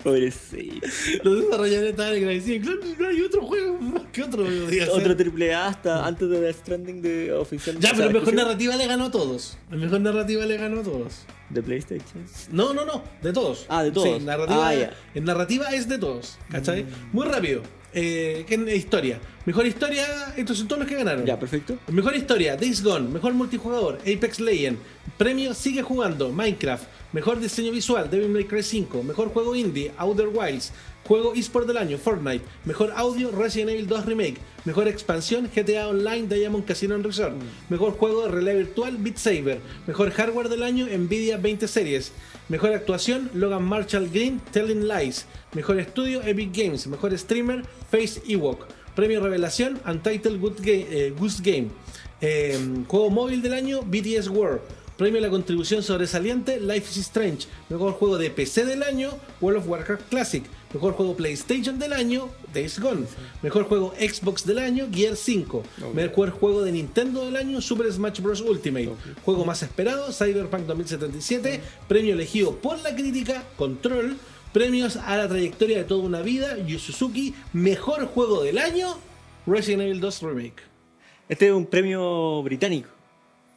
Pobrecito. los desarrolladores estaban agradecidos. Claro, no hay otro juego que otro. ser. Otro triple A hasta antes de Death Stranding de oficial. Ya, pero mejor exclusivo narrativa le ganó a todos. La mejor narrativa le ganó a todos. De PlayStation. No, no, no, de todos. Ah, de todos. Sí, narrativa, Ah. En narrativa es de todos, ¿cachai? Mm. Muy rápido. Eh, ¿qué historia? Mejor historia, estos son todos los que ganaron. Ya, perfecto. Mejor historia, Days Gone. Mejor multijugador, Apex Legend. Premio Sigue Jugando, Minecraft. Mejor diseño visual, Devil May Cry 5. Mejor juego indie, Outer Wilds. Juego eSport del año, Fortnite. Mejor audio, Resident Evil 2 Remake. Mejor expansión, GTA Online, Diamond Casino and Resort. Mejor juego realidad virtual, Beat Saber. Mejor hardware del año, Nvidia 20 Series. Mejor actuación, Logan Marshall Green, Telling Lies. Mejor estudio, Epic Games. Mejor streamer, Face Ewok. Premio Revelación, Untitled Good Ga- eh, Goose Game. Eh, juego móvil del año, BTS World. Premio a la contribución sobresaliente, Life is Strange. Mejor juego de PC del año, World of Warcraft Classic. Mejor juego PlayStation del año, Days Gone. Mejor juego Xbox del año, Gear 5. Mejor juego de Nintendo del año, Super Smash Bros. Ultimate. Juego más esperado, Cyberpunk 2077. Premio elegido por la crítica, Control. Premios a la trayectoria de toda una vida, Yu Suzuki. Mejor juego del año, Resident Evil 2 Remake. Este es un premio británico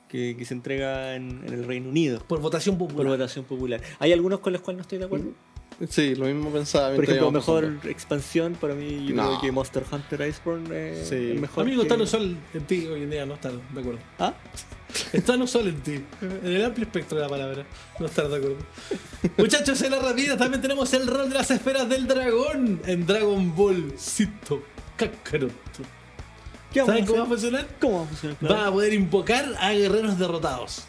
que, que se entrega en, en el Reino Unido Por votación por popular. votación popular. ¿Hay algunos con los cuales no estoy de acuerdo? Sí, lo mismo pensaba. Por ejemplo, mejor expansión para mí, yo No. creo que Monster Hunter Iceborne eh, Sí. es mejor. Amigo, que- está no sol en ti hoy en día, no estar de acuerdo. ¿Ah? Está no sol en ti. En el amplio espectro de la palabra. No estar de acuerdo. Muchachos, en la rapida también tenemos el rol de las esferas del dragón en Dragon Ball Cito Kakarot. ¿Qué vamos ¿Saben a cómo va a hacer? funcionar? ¿Cómo va a funcionar? Claro. Va a poder invocar a guerreros derrotados.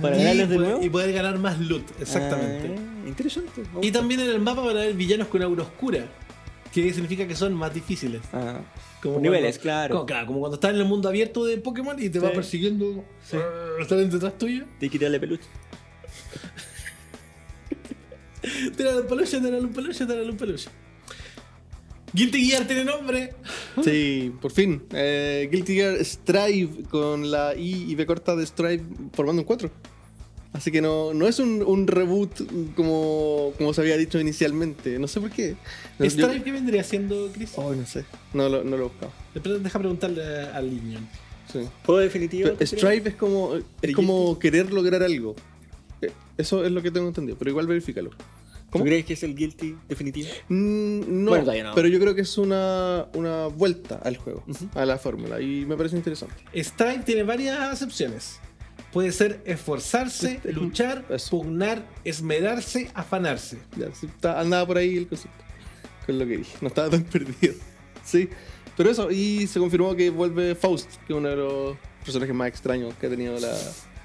¿Para y, ganarles de poder- nuevo? y poder ganar más loot, exactamente. Ah, interesante. me Y también en el mapa van a haber villanos con aura oscura. Que significa que son más difíciles. Ah, Como por niveles, cuando- claro. Como, claro, como cuando estás en el mundo abierto de Pokémon y te va Sí. persiguiendo. Sí. Están detrás tuyo. Tienes que tirarle peluche. Tírale un peluche, tírale un peluche, tírale un peluche. Guilty Gear tiene nombre. Sí, por fin. Eh, Guilty Gear Strive con la I y B corta de Strive formando un 4. Así que no, no es un, un reboot como, como se había dicho inicialmente. No sé por qué. No, yo- ¿Stripe qué vendría siendo, Chris? Oh, no sé. No lo, no lo he buscado. Después Deja preguntarle al niño. Sí. ¿Juego definitivo? Strive es como, es como querer lograr algo. Eh, Eso es lo que tengo entendido, pero igual verifícalo. ¿Tú crees que es el Guilty definitivo? Mm, no, Bueno, todavía no. pero yo creo que es una, una vuelta al juego, a la fórmula, y me parece interesante. Stripe tiene varias acepciones. Puede ser esforzarse, Este- luchar, Eso. pugnar, esmerarse, afanarse. Ya, sí, está- andaba por ahí el concepto. Con lo que dije. No estaba tan perdido. Sí. Pero eso, y se confirmó que vuelve Faust, que es uno de los personajes más extraños que ha tenido la.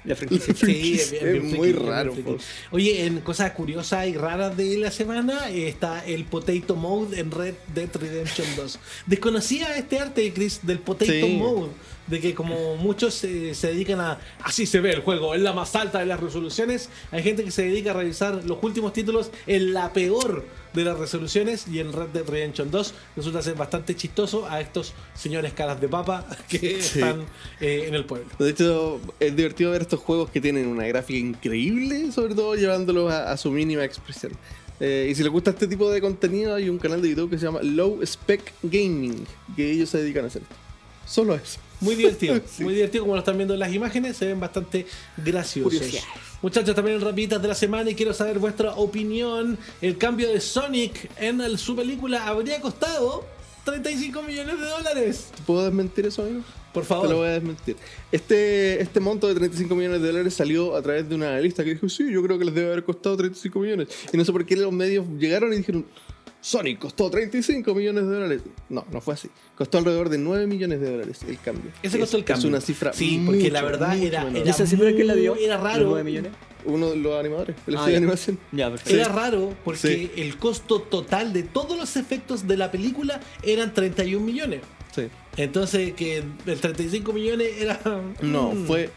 La franquicia. Sí, es, Es muy raro. Faust. Oye, en cosas curiosas y raras de la semana eh, está el Potato Mode en Red Dead Redemption 2. Desconocía este arte, Chris, del Potato Sí. Mode. De que como muchos eh, se dedican a... Así se ve el juego, en la más alta de las resoluciones. Hay gente que se dedica a revisar los últimos títulos en la peor de las resoluciones. Y en Red Dead Redemption 2 resulta ser bastante chistoso a estos señores caras de papa que Sí. están eh, en el pueblo. De hecho, es divertido ver estos juegos que tienen una gráfica increíble, sobre todo llevándolos a, a su mínima expresión. Eh, y si les gusta este tipo de contenido, hay un canal de YouTube que se llama Low Spec Gaming, que ellos se dedican a hacer. Solo eso. Muy divertido, Sí. muy divertido como lo están viendo en las imágenes, se ven bastante graciosos. Muchachos, también en rapiditas de la semana y quiero saber vuestra opinión. El cambio de Sonic en el- su película habría costado 35 millones de dólares. ¿Te ¿Puedo desmentir eso, amigo? Por Te lo favor. voy a desmentir. Este, este monto de 35 millones de dólares salió a través de una analista que dijo, sí, yo creo que les debe haber costado 35 millones. Y no sé por qué los medios llegaron y dijeron, Sonic costó 35 millones de dólares. No, no fue así. Costó alrededor de 9 millones de dólares el cambio. Ese Es- costó el cambio. Es una cifra Sí, porque la verdad mucho era, menor. era ¿Y esa cifra quién la dio? Era ¿Los raro. 9 millones? Uno de los animadores, el Ah, estudio de ya. animación. Ya, perfecto. Era raro porque Sí. el costo total de todos los efectos de la película eran 31 millones. Sí. Entonces que el 35 millones era... No, Mm. fue,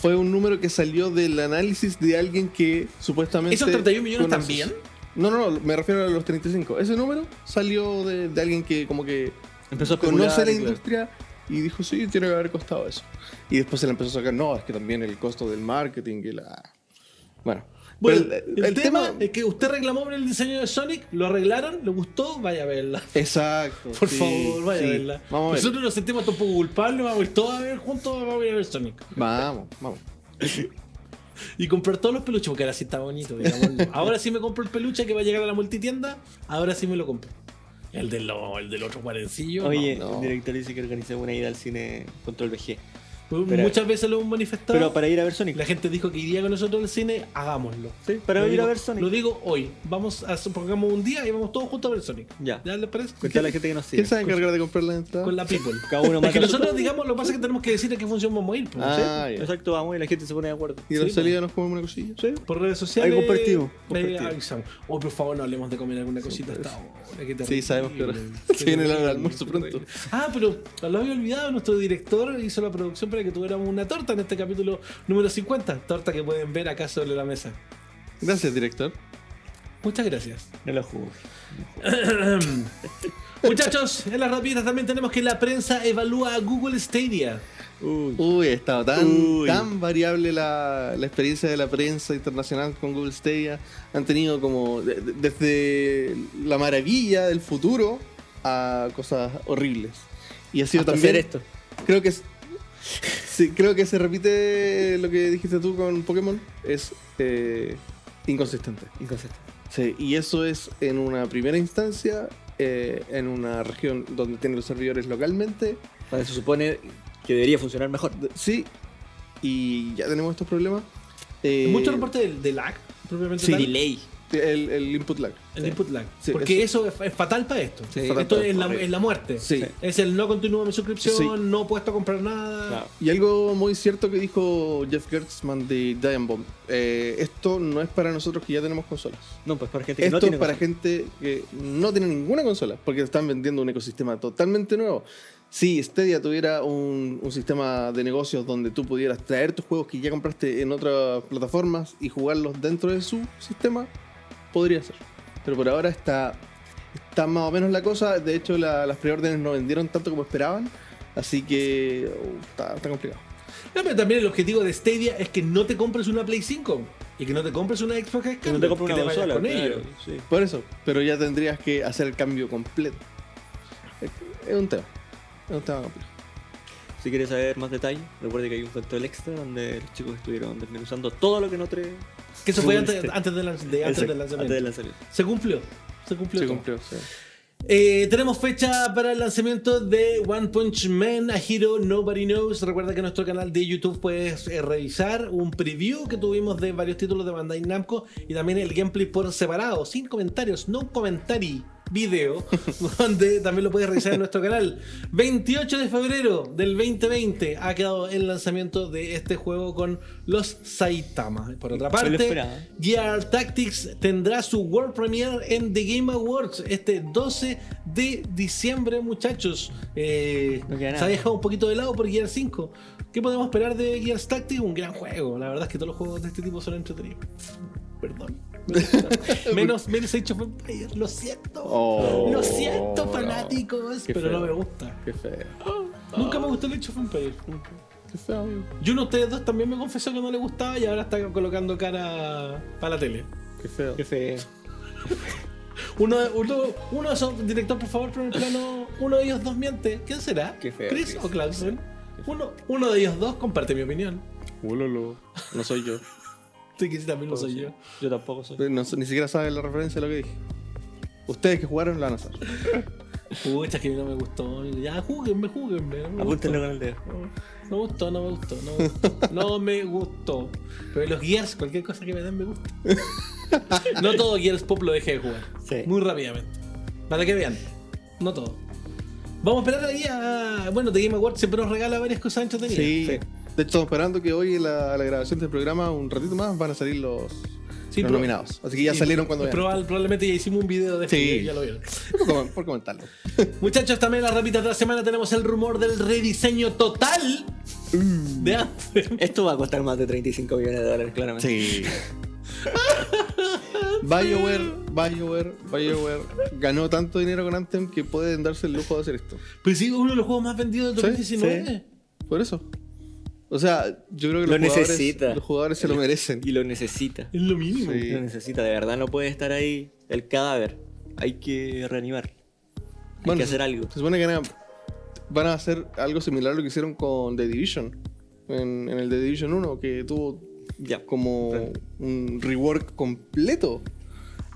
fue un número que salió del análisis de alguien que supuestamente. ¿Esos 31 millones también? No, no, no, me refiero a los 35. Ese número salió de, de alguien que como que Empezó a conoce la industria y dijo, sí, tiene que haber costado eso. Y después se le empezó a sacar, no, es que también el costo del marketing y la... Bueno, Bueno, el, tema, es que usted reclamó por el diseño de Sonic, lo arreglaron, le gustó, vaya a verla. Exacto. Por sí, favor, vaya sí. a verla. Vamos a ver. Nosotros nos sentimos un poco culpables, vamos a ir todos a ver juntos, vamos a ir a ver Sonic. Vamos, vamos. Y comprar todos los peluches, porque ahora sí está bonito. Ahora sí me compro el peluche que va a llegar a la multitienda, ahora sí me lo compro. El, de lo- el del otro cuarencillo. Oye, no. el director dice que organizamos una ida al cine Control VG. Pero- muchas veces lo hemos manifestado. Pero para ir a ver Sonic. La gente dijo que iría con nosotros al cine, hagámoslo. Sí, para Lo ir digo- a ver Sonic. Lo digo hoy. Vamos a pongamos un día y vamos todos juntos a ver Sonic. Ya. ¿Ya les parece? Cuéntale a la gente que nos sigue. ¿Quién se va a encargar de comprar la entrada? Con la people. Cada uno Es mata que a su- nosotros, digamos, lo que pasa es que tenemos que decir a qué función vamos a ir. pues, Ah. Exacto, vamos y la gente se pone de acuerdo. ¿Y a la Sí, salida nos comemos una cosilla? Sí. Por redes sociales. Ahí compartido. avisamos. Oh, por favor, no hablemos de comer alguna cosita terrible. Sí, sabemos que ahora se viene el almuerzo pronto. Ah, pero lo había olvidado. Nuestro director hizo la producción para que tuviéramos una torta en este capítulo número 50. Torta que pueden ver acá sobre la mesa. Gracias, director. Muchas gracias. No lo juzgues. Muchachos, en las rapiditas también tenemos que la prensa evalúa a Google Stadia. Uy. Uy, ha estado tan, Uy. tan variable la, la experiencia de la prensa internacional con Google Stadia. Han tenido como de- de- desde la maravilla del futuro a cosas horribles. Y ha sido Hasta también hacer esto. Creo que es- sí, creo que se repite lo que dijiste tú con Pokémon. Es eh, inconsistente. Inconsistente. Sí, y eso es en una primera instancia, eh, en una región donde tiene los servidores localmente. Donde se supone que debería funcionar mejor. Sí, y ya tenemos estos problemas. Eh, Mucho reporte de, de lag, propiamente Sí, tal. Delay. El, el input lag. El input lag. Sí, Porque eso, es, es fatal para esto. Sí. esto es la, es la muerte. Es el no continúo mi suscripción, no puesto a comprar nada. Claro. Y algo muy cierto que dijo Jeff Gertzman de Giant Bomb. eh, esto no es para nosotros que ya tenemos consolas. No, pues para gente que Esto no tiene es para consola. gente que no tiene ninguna consola, porque están vendiendo un ecosistema totalmente nuevo. Si Stadia tuviera un, un sistema de negocios donde tú pudieras traer tus juegos que ya compraste en otras plataformas y jugarlos dentro de su sistema, podría ser. Pero por ahora está, está más o menos la cosa. De hecho, la- las preórdenes no vendieron tanto como esperaban. Así que uh, está, está complicado. No, pero también el objetivo de Stadia es que no te compres una Play 5 y que no te compres una Xbox Scarlett, Que no te compres que una vayas consola. con claro, ellos. sí. Por eso, pero ya tendrías que hacer el cambio completo. Es, un tema. Es un tema complejo. Si quieres saber más detalles, recuerde que hay un control extra donde los chicos estuvieron desmenuzando todo lo que no trae. Que eso fue antes, antes, del, lanz- de- antes Exacto, del lanzamiento. Antes del lanzamiento. Se cumplió. Se cumplió. Se todo. cumplió, sí. Eh, tenemos fecha para el lanzamiento de One Punch Man, A Hero Nobody Knows. Recuerda que en nuestro canal de YouTube puedes eh, revisar un preview que tuvimos de varios títulos de Bandai Namco y también el gameplay por separado, sin comentarios, no commentary video, donde también lo puedes revisar en nuestro canal. 28 de febrero del 2020 ha quedado el lanzamiento de este juego con los Saitama. Por otra parte. Gear Tactics tendrá su World Premiere en The Game Awards este 12 de diciembre, muchachos. Eh, No se ha dejado un poquito de lado por Gear 5. ¿Qué podemos esperar de Gear Tactics? Un gran juego. La verdad es que todos los juegos de este tipo son entretenidos. Perdón. Menos, menos Age of Empires. Lo siento. Oh, lo siento, no. fanáticos. Qué pero feo. no me gusta. Qué feo. Nunca me gustó el Age of Empires. Qué feo, amigo. Y uno de ustedes dos también me confesó que no le gustaba y ahora está colocando cara para la tele. Qué feo. Qué feo. Uno, uno, uno de esos, director, por favor, primer plano, uno de ellos dos miente. ¿Quién será? Qué feo, ¿Chris Chris. o Clausen? Uno, uno de ellos dos comparte mi opinión. Ulolo. No soy yo. Sí, que sí, también lo soy yo. Yo tampoco soy. No- ni siquiera saben la referencia de lo que dije. Ustedes que jugaron la van a saber. Pucha, que no me gustó. Ya, júguenme, júguenme. No me Apúntenlo con el dedo. No me gustó, no me gustó, no me gustó. No me gustó. Pero los Gears, cualquier cosa que me den me gusta. No todo Gears Pop lo dejé de jugar. Sí. Muy rápidamente. Para que vean. No todo. Vamos a esperar ahí a. Bueno, The Game Awards siempre nos regala varias cosas entretenidas. Sí. Sí. De hecho, estamos esperando que hoy en la, la grabación del programa, un ratito más, van a salir los, Sí, los nominados. Así que ya Sí, salieron cuando vean. probable- Probablemente ya hicimos un video de esto, Sí. ya lo vieron. Por, por comentarlo. Muchachos, también las rapitas de la semana tenemos el rumor del rediseño total Mm. de Anthem. Esto va a costar más de 35 millones de dólares, claramente. Sí. BioWare, BioWare, BioWare ganó tanto dinero con Anthem que pueden darse el lujo de hacer esto. Pues sí, uno de los juegos más vendidos del Sí, 2019. Por eso. O sea, yo creo que Lo los, jugadores, necesita. los jugadores se lo merecen. Y lo necesita. Es lo mínimo. Sí. Lo necesita, de verdad no puede estar ahí el cadáver. Hay que reanimar. Hay Bueno, que hacer algo. Se supone que van a, van a hacer algo similar a lo que hicieron con The Division. En, en el The Division 1, que tuvo Ya. como un rework completo.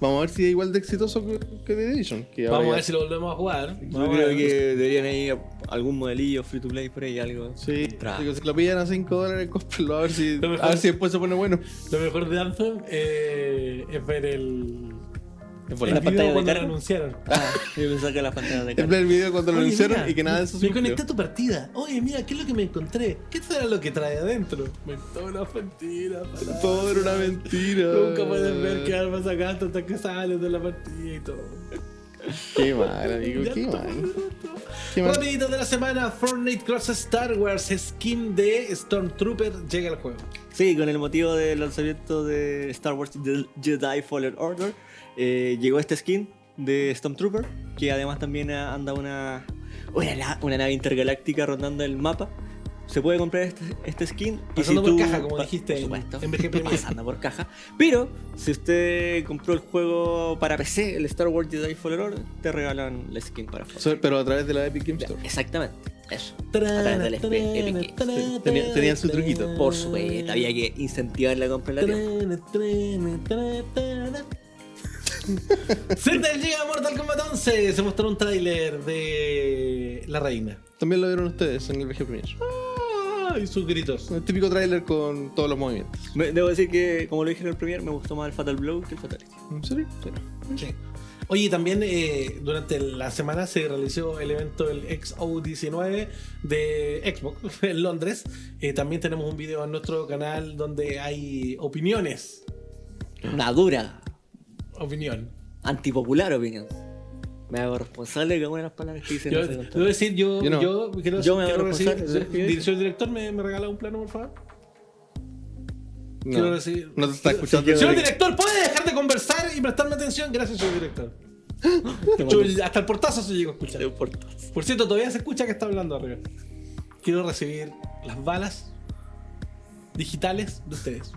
Vamos a ver si es igual de exitoso que, que The Division. que Vamos a ya- ver si lo volvemos a jugar. Yo Vamos creo que deberían ir algún modelillo free to play por ahí, algo. Sí, digo, si lo pillan a 5 dólares, cómprenlo a ver si, mejor- a ver si después se pone bueno. Lo mejor de Anthem eh, es ver el. En el la video pantalla de lo carga. anunciaron. Ah, yo pensaba que la pantalla de carga. el video cuando lo Oye, anunciaron mira, y que nada de eso se Me conecté a tu partida. Oye, mira, ¿qué es lo que me encontré? ¿Qué será lo que trae adentro? Me toda una mentira. Todo era una mentira. Nunca puedes ver qué arma sacaste hasta que sales de la partida y todo. Qué mal, amigo, Ya qué todo mal. roto. Qué mal. Rapidito de la semana, Fortnite Cross Star Wars skin de Stormtrooper llega al juego. Sí, con el motivo del lanzamiento de Star Wars The Jedi Fallen Order, eh, llegó este skin de Stormtrooper, que además también anda una, una, na- una nave intergaláctica rondando el mapa. Se puede comprar este, este skin. Pasando por tú- caja, como pa- dijiste por en- supuesto, en Premier. Pasando por caja. Pero si usted compró el juego para PC, el Star Wars Jedi Fallen Order, te regalan la skin para. So- Pero a través de la Epic Game Store. Exactamente, eso. A través del Epic Epic Games. Sí, tenía- tenían su truquito. Por supuesto, había que incentivar la compra en la tienda. Zelda llega a Mortal Kombat 11. Se mostró un tráiler de La Reina. También lo vieron ustedes en el VG Premier. Ah, y sus gritos. El típico tráiler con todos los movimientos. Me- Debo decir que, como lo dije en el premier, me gustó más el Fatal Blow que el Fatality. ¿En serio? Sí. Oye, también eh, durante la semana se realizó el evento del XO19 de Xbox en Londres. Eh, también tenemos un video en nuestro canal donde hay opiniones. Una dura, Opinión. antipopular opinión. Me hago responsable de de las palabras que dicen. Yo, debo decir, yo, Yo no. yo quiero, Yo me hago quiero recibir. Director, director, ¿me, me regala un plano, por favor? No, Quiero recibir. no te está escuchando. Señor director, ¿puede dejar de conversar y prestarme atención? Gracias, señor director. Yo- hasta el portazo se llegó a escuchar. Por cierto, todavía se escucha que está hablando arriba. Quiero recibir las balas digitales de ustedes.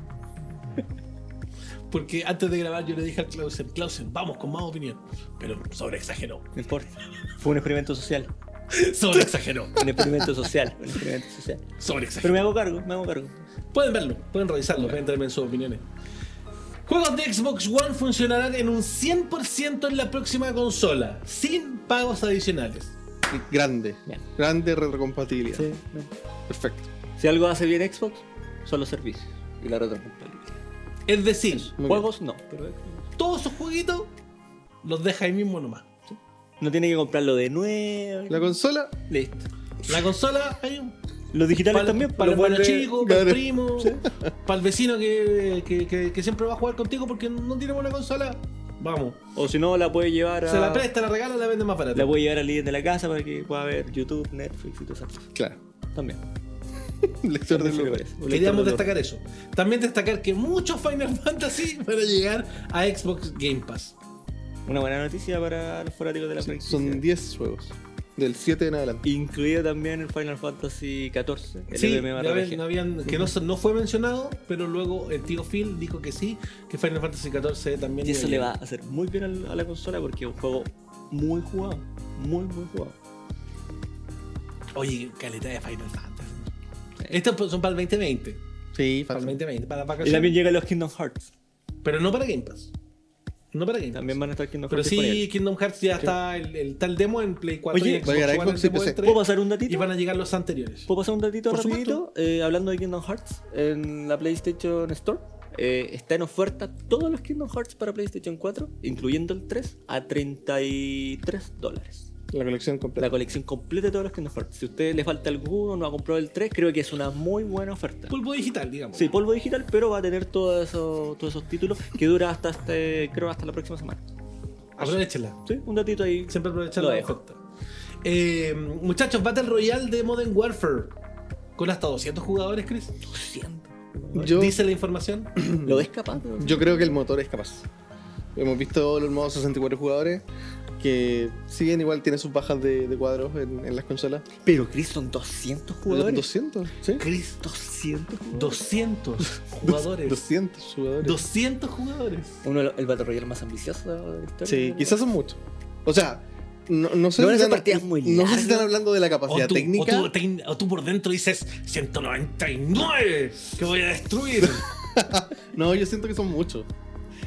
Porque antes de grabar yo le dije al Clausen, Clausen, vamos con más opinión. Pero sobre exageró. No importa. Fue un experimento social. Sobre exageró. Un experimento social. Un experimento social. Sobre Pero exageró. me hago cargo, me hago cargo. Pueden verlo, pueden revisarlo, pueden darme sus opiniones. Juegos de Xbox One funcionarán en un 100% en la próxima consola, sin pagos adicionales. Grande. Bien. Grande retrocompatibilidad. Sí. Perfecto. Si algo hace bien Xbox, son los servicios y la retrocompatibilidad. Es decir, Muy Juegos no, pero todos esos jueguitos los deja ahí mismo nomás. no tiene que comprarlo de nuevo. La consola, Listo. La consola, ahí, Los digitales para, también, para el lo bueno vuelve- chico, para el primo, para el vecino que, que- que- que siempre va a jugar contigo porque no tiene buena consola. Vamos. O si no, la puede llevar a. Se la presta, la regala, la vende más barata. La puede llevar al líder de la casa para que pueda ver YouTube, Netflix y todas esas cosas. claro. También. Lector de También se me Blu-ray. parece. Un Queríamos destacar eso. También destacar que muchos Final Fantasy van a llegar a Xbox Game Pass. Una buena noticia para los fanáticos de la Sí, franquicia. Son 10 juegos. Del 7 en adelante. Incluido también el Final Fantasy XIV, el Sí, ven, no habían, que no, no fue mencionado, pero luego el tío Phil dijo que sí, que Final Fantasy XIV también Y eso le va a hacer muy bien a la consola porque es un juego muy jugado. Muy, muy jugado. Oye, calidad de Final Fantasy. Estos son para el 2020. Sí, Para el fácil. 2020, para las Y vacaciones. también llegan los Kingdom Hearts. Pero no para Game Pass. No para Game Pass. También van a estar Kingdom Pero Hearts. sí, disponibles. Kingdom Hearts ya está el, el tal demo en Play 4 Oye, y Xbox a llegar a One, Xbox y demo PC. del 3, ¿Puedo pasar un datito? y van a llegar los anteriores. ¿Puedo pasar un datito Por rapidito? Eh, hablando de Kingdom Hearts, en la PlayStation Store eh, está en oferta todos los Kingdom Hearts para PlayStation 4, incluyendo el 3, a 33 dólares. La colección La completa. colección completa de todos los Kingdom Hearts. Si a usted le falta alguno, no ha comprado el 3, creo que es una muy buena oferta. Polvo digital, digamos. Sí, polvo digital, pero va a tener todos esos, todos esos títulos que dura hasta este, creo hasta la próxima semana. Aprovechenla. Sí, un datito ahí. Siempre la oferta. Eh, muchachos, Battle Royale de Modern Warfare. Con hasta 200 jugadores, Chris. 200. Yo, Dice la información. ¿Lo ves capaz? yo creo que el motor es capaz. Hemos visto los modos 64 jugadores que si bien igual tiene sus bajas de, de cuadros en, en las consolas. Pero Chris son 200 jugadores. 200, ¿sí? Chris, 200 jugadores. 200 jugadores. 200 jugadores. 200 jugadores. Uno el Battle Royale más ambicioso de la historia. Sí, quizás son muchos. O sea, no, no sé No, si están, partidas muy no sé si están hablando de la O capacidad tú, técnica. o tú o tú por dentro dices 199 que voy a destruir. No, yo siento que son muchos.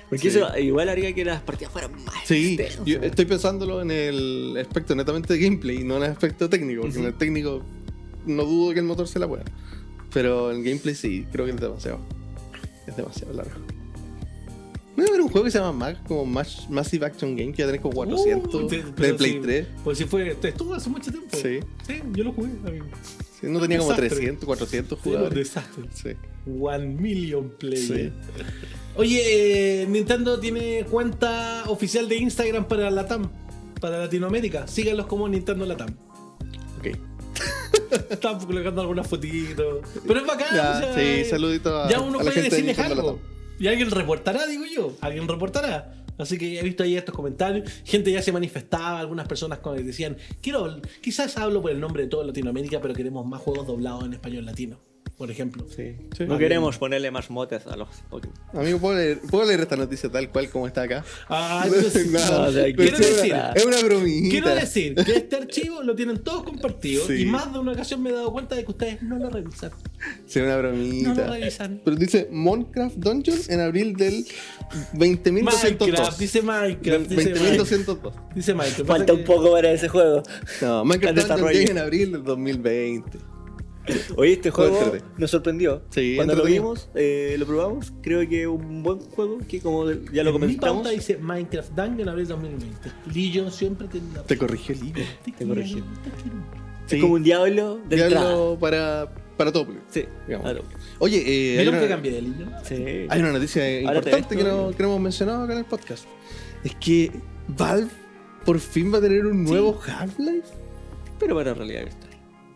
Porque Sí. eso igual haría que las partidas fueran más Sí, extensas. yo estoy pensándolo en el aspecto netamente de gameplay, no en el aspecto técnico, porque en el técnico no dudo que el motor se la pueda. Pero en gameplay sí, creo que es demasiado. Es demasiado largo. ¿No va a haber un juego que se llama MAG, como Mass- Massive Action Game, que ya tenés como 400 Uh, de Play sí, 3? Pues si fue, estuvo hace mucho tiempo. Sí. Sí, yo lo jugué, amigo. Sí, no tenía como Desastre. 300, 400 Fue un jugadores. desastre. Sí. One million players. Sí. Oye, eh, Nintendo tiene cuenta oficial de Instagram para Latam, para Latinoamérica. Síganlos como Nintendo Latam. Ok. Están colocando algunas fotitos. Pero es bacán. Ya, o sea, sí, saludito a, Ya uno a puede gente de decirles Nintendo algo. Latam. Y alguien reportará, digo yo. Alguien reportará. Así que he visto ahí estos comentarios. Gente ya se manifestaba, algunas personas decían, quiero, quizás hablo por el nombre de toda Latinoamérica, pero queremos más juegos doblados en español latino. Por ejemplo. Sí. Sí. No queremos ponerle más motes a los Pokémon. Amigo, ¿puedo leer, ¿puedo leer esta noticia tal cual como está acá? Ah, No, o sea, pero quiero es una- decir- es una bromita. Quiero decir que este archivo lo tienen todos compartido Sí. y más de una ocasión me he dado cuenta de que ustedes no lo revisan. Sí, una No bromita. lo revisan. Pero dice Minecraft Dungeon en abril del 20.202. Minecraft, dice Minecraft, dice Minecraft. 20.202. Dice Minecraft. Falta un poco para ese juego. No, Minecraft Está en Dungeon desarrollo. llega en abril del 2020. Oye, este juego nos sorprendió. Sí, Cuando lo vimos, eh, lo probamos, creo que un buen juego que como ya lo comentamos. dice Minecraft Dungeon abril 2020. Legion siempre tiene Te corrigió el libro. te corregí. Sí. Es como un diablo de entrada. Diablo para, para todo público. Sí, digamos. Oye, eh, hay, ¿Vieron que una, cambié de Legion? Sí. hay una noticia Ahora te importante que no, que no hemos mencionado acá en el podcast. Es que Valve por fin va a tener un nuevo Half-Life Pero para realidad virtual.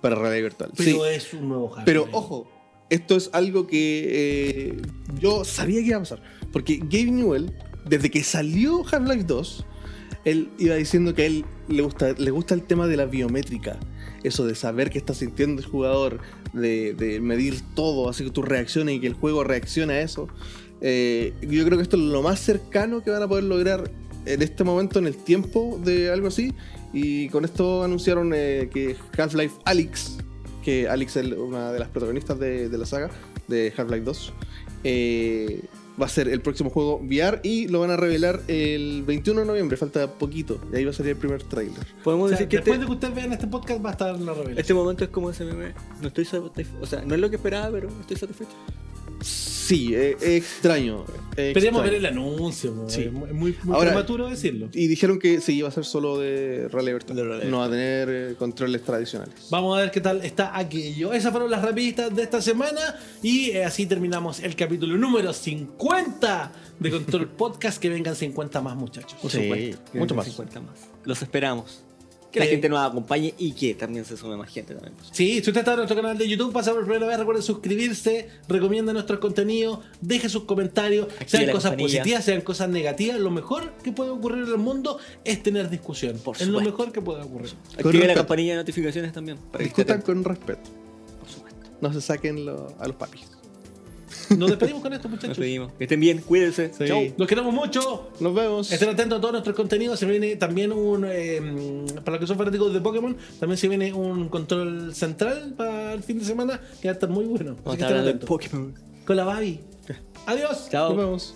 Para realidad virtual. Pero sí, es un nuevo Half-Life. pero ojo, esto es algo que eh, yo sabía que iba a pasar. Porque Gabe Newell, desde que salió Half-Life 2, él iba diciendo que a él le gusta, le gusta el tema de la biométrica. Eso de saber qué está sintiendo el jugador, de, de medir todo, así que tus reacciones y que el juego reaccione a eso. Eh, yo creo que esto es lo más cercano que van a poder lograr en este momento, en el tiempo de algo así. Y con esto anunciaron eh, que Half-Life Alyx, que Alyx es una de las protagonistas de, de la saga, de Half-Life 2, eh, va a ser el próximo juego VR y lo van a revelar el 21 de noviembre, falta poquito, y ahí va a salir el primer tráiler. Podemos O sea, decir que después este, de que ustedes vean este podcast va a estar la revelación. este momento es como ese meme. No estoy satisfecho. O sea, no es lo que esperaba, pero estoy satisfecho. Sí, eh, es extraño. es Esperemos ver el anuncio. Sí. Es muy, muy Ahora- prematuro decirlo. Y dijeron que sí, iba a ser solo de realidad virtual. De realidad no va a tener eh, controles tradicionales. Vamos a ver qué tal está aquello. Esas fueron las rapiditas de esta semana y eh, así terminamos el capítulo número 50 de Control Podcast. Que vengan 50 más muchachos. Por Sí, supuesto. mucho Mucho más. 50 más. Los esperamos. Que la Sí. gente nos acompañe y que también se sume más gente también. Sí, si usted está en nuestro canal de YouTube, pasa por primera vez, recuerde suscribirse, recomienda nuestro contenido, deje sus comentarios, sean cosas campanilla. positivas, sean cosas negativas. Lo mejor que puede ocurrir en el mundo es tener discusión. Por es lo mejor que puede ocurrir. Active la campanilla de notificaciones también. Para Discutan con respeto. por supuesto. No se saquen lo- a los papis. Nos despedimos con esto, Nos muchachos. pedimos. Que estén bien, cuídense. Sí. Chau. Los queremos mucho. Nos vemos. Estén atentos a todos nuestros contenidos. Se viene también un. eh, para los que son fanáticos de Pokémon, también se viene un control central para el fin de semana que va a estar muy bueno. Así Vamos a que estar. Pokémon. Con la Babi. Adiós. Chao. Nos vemos.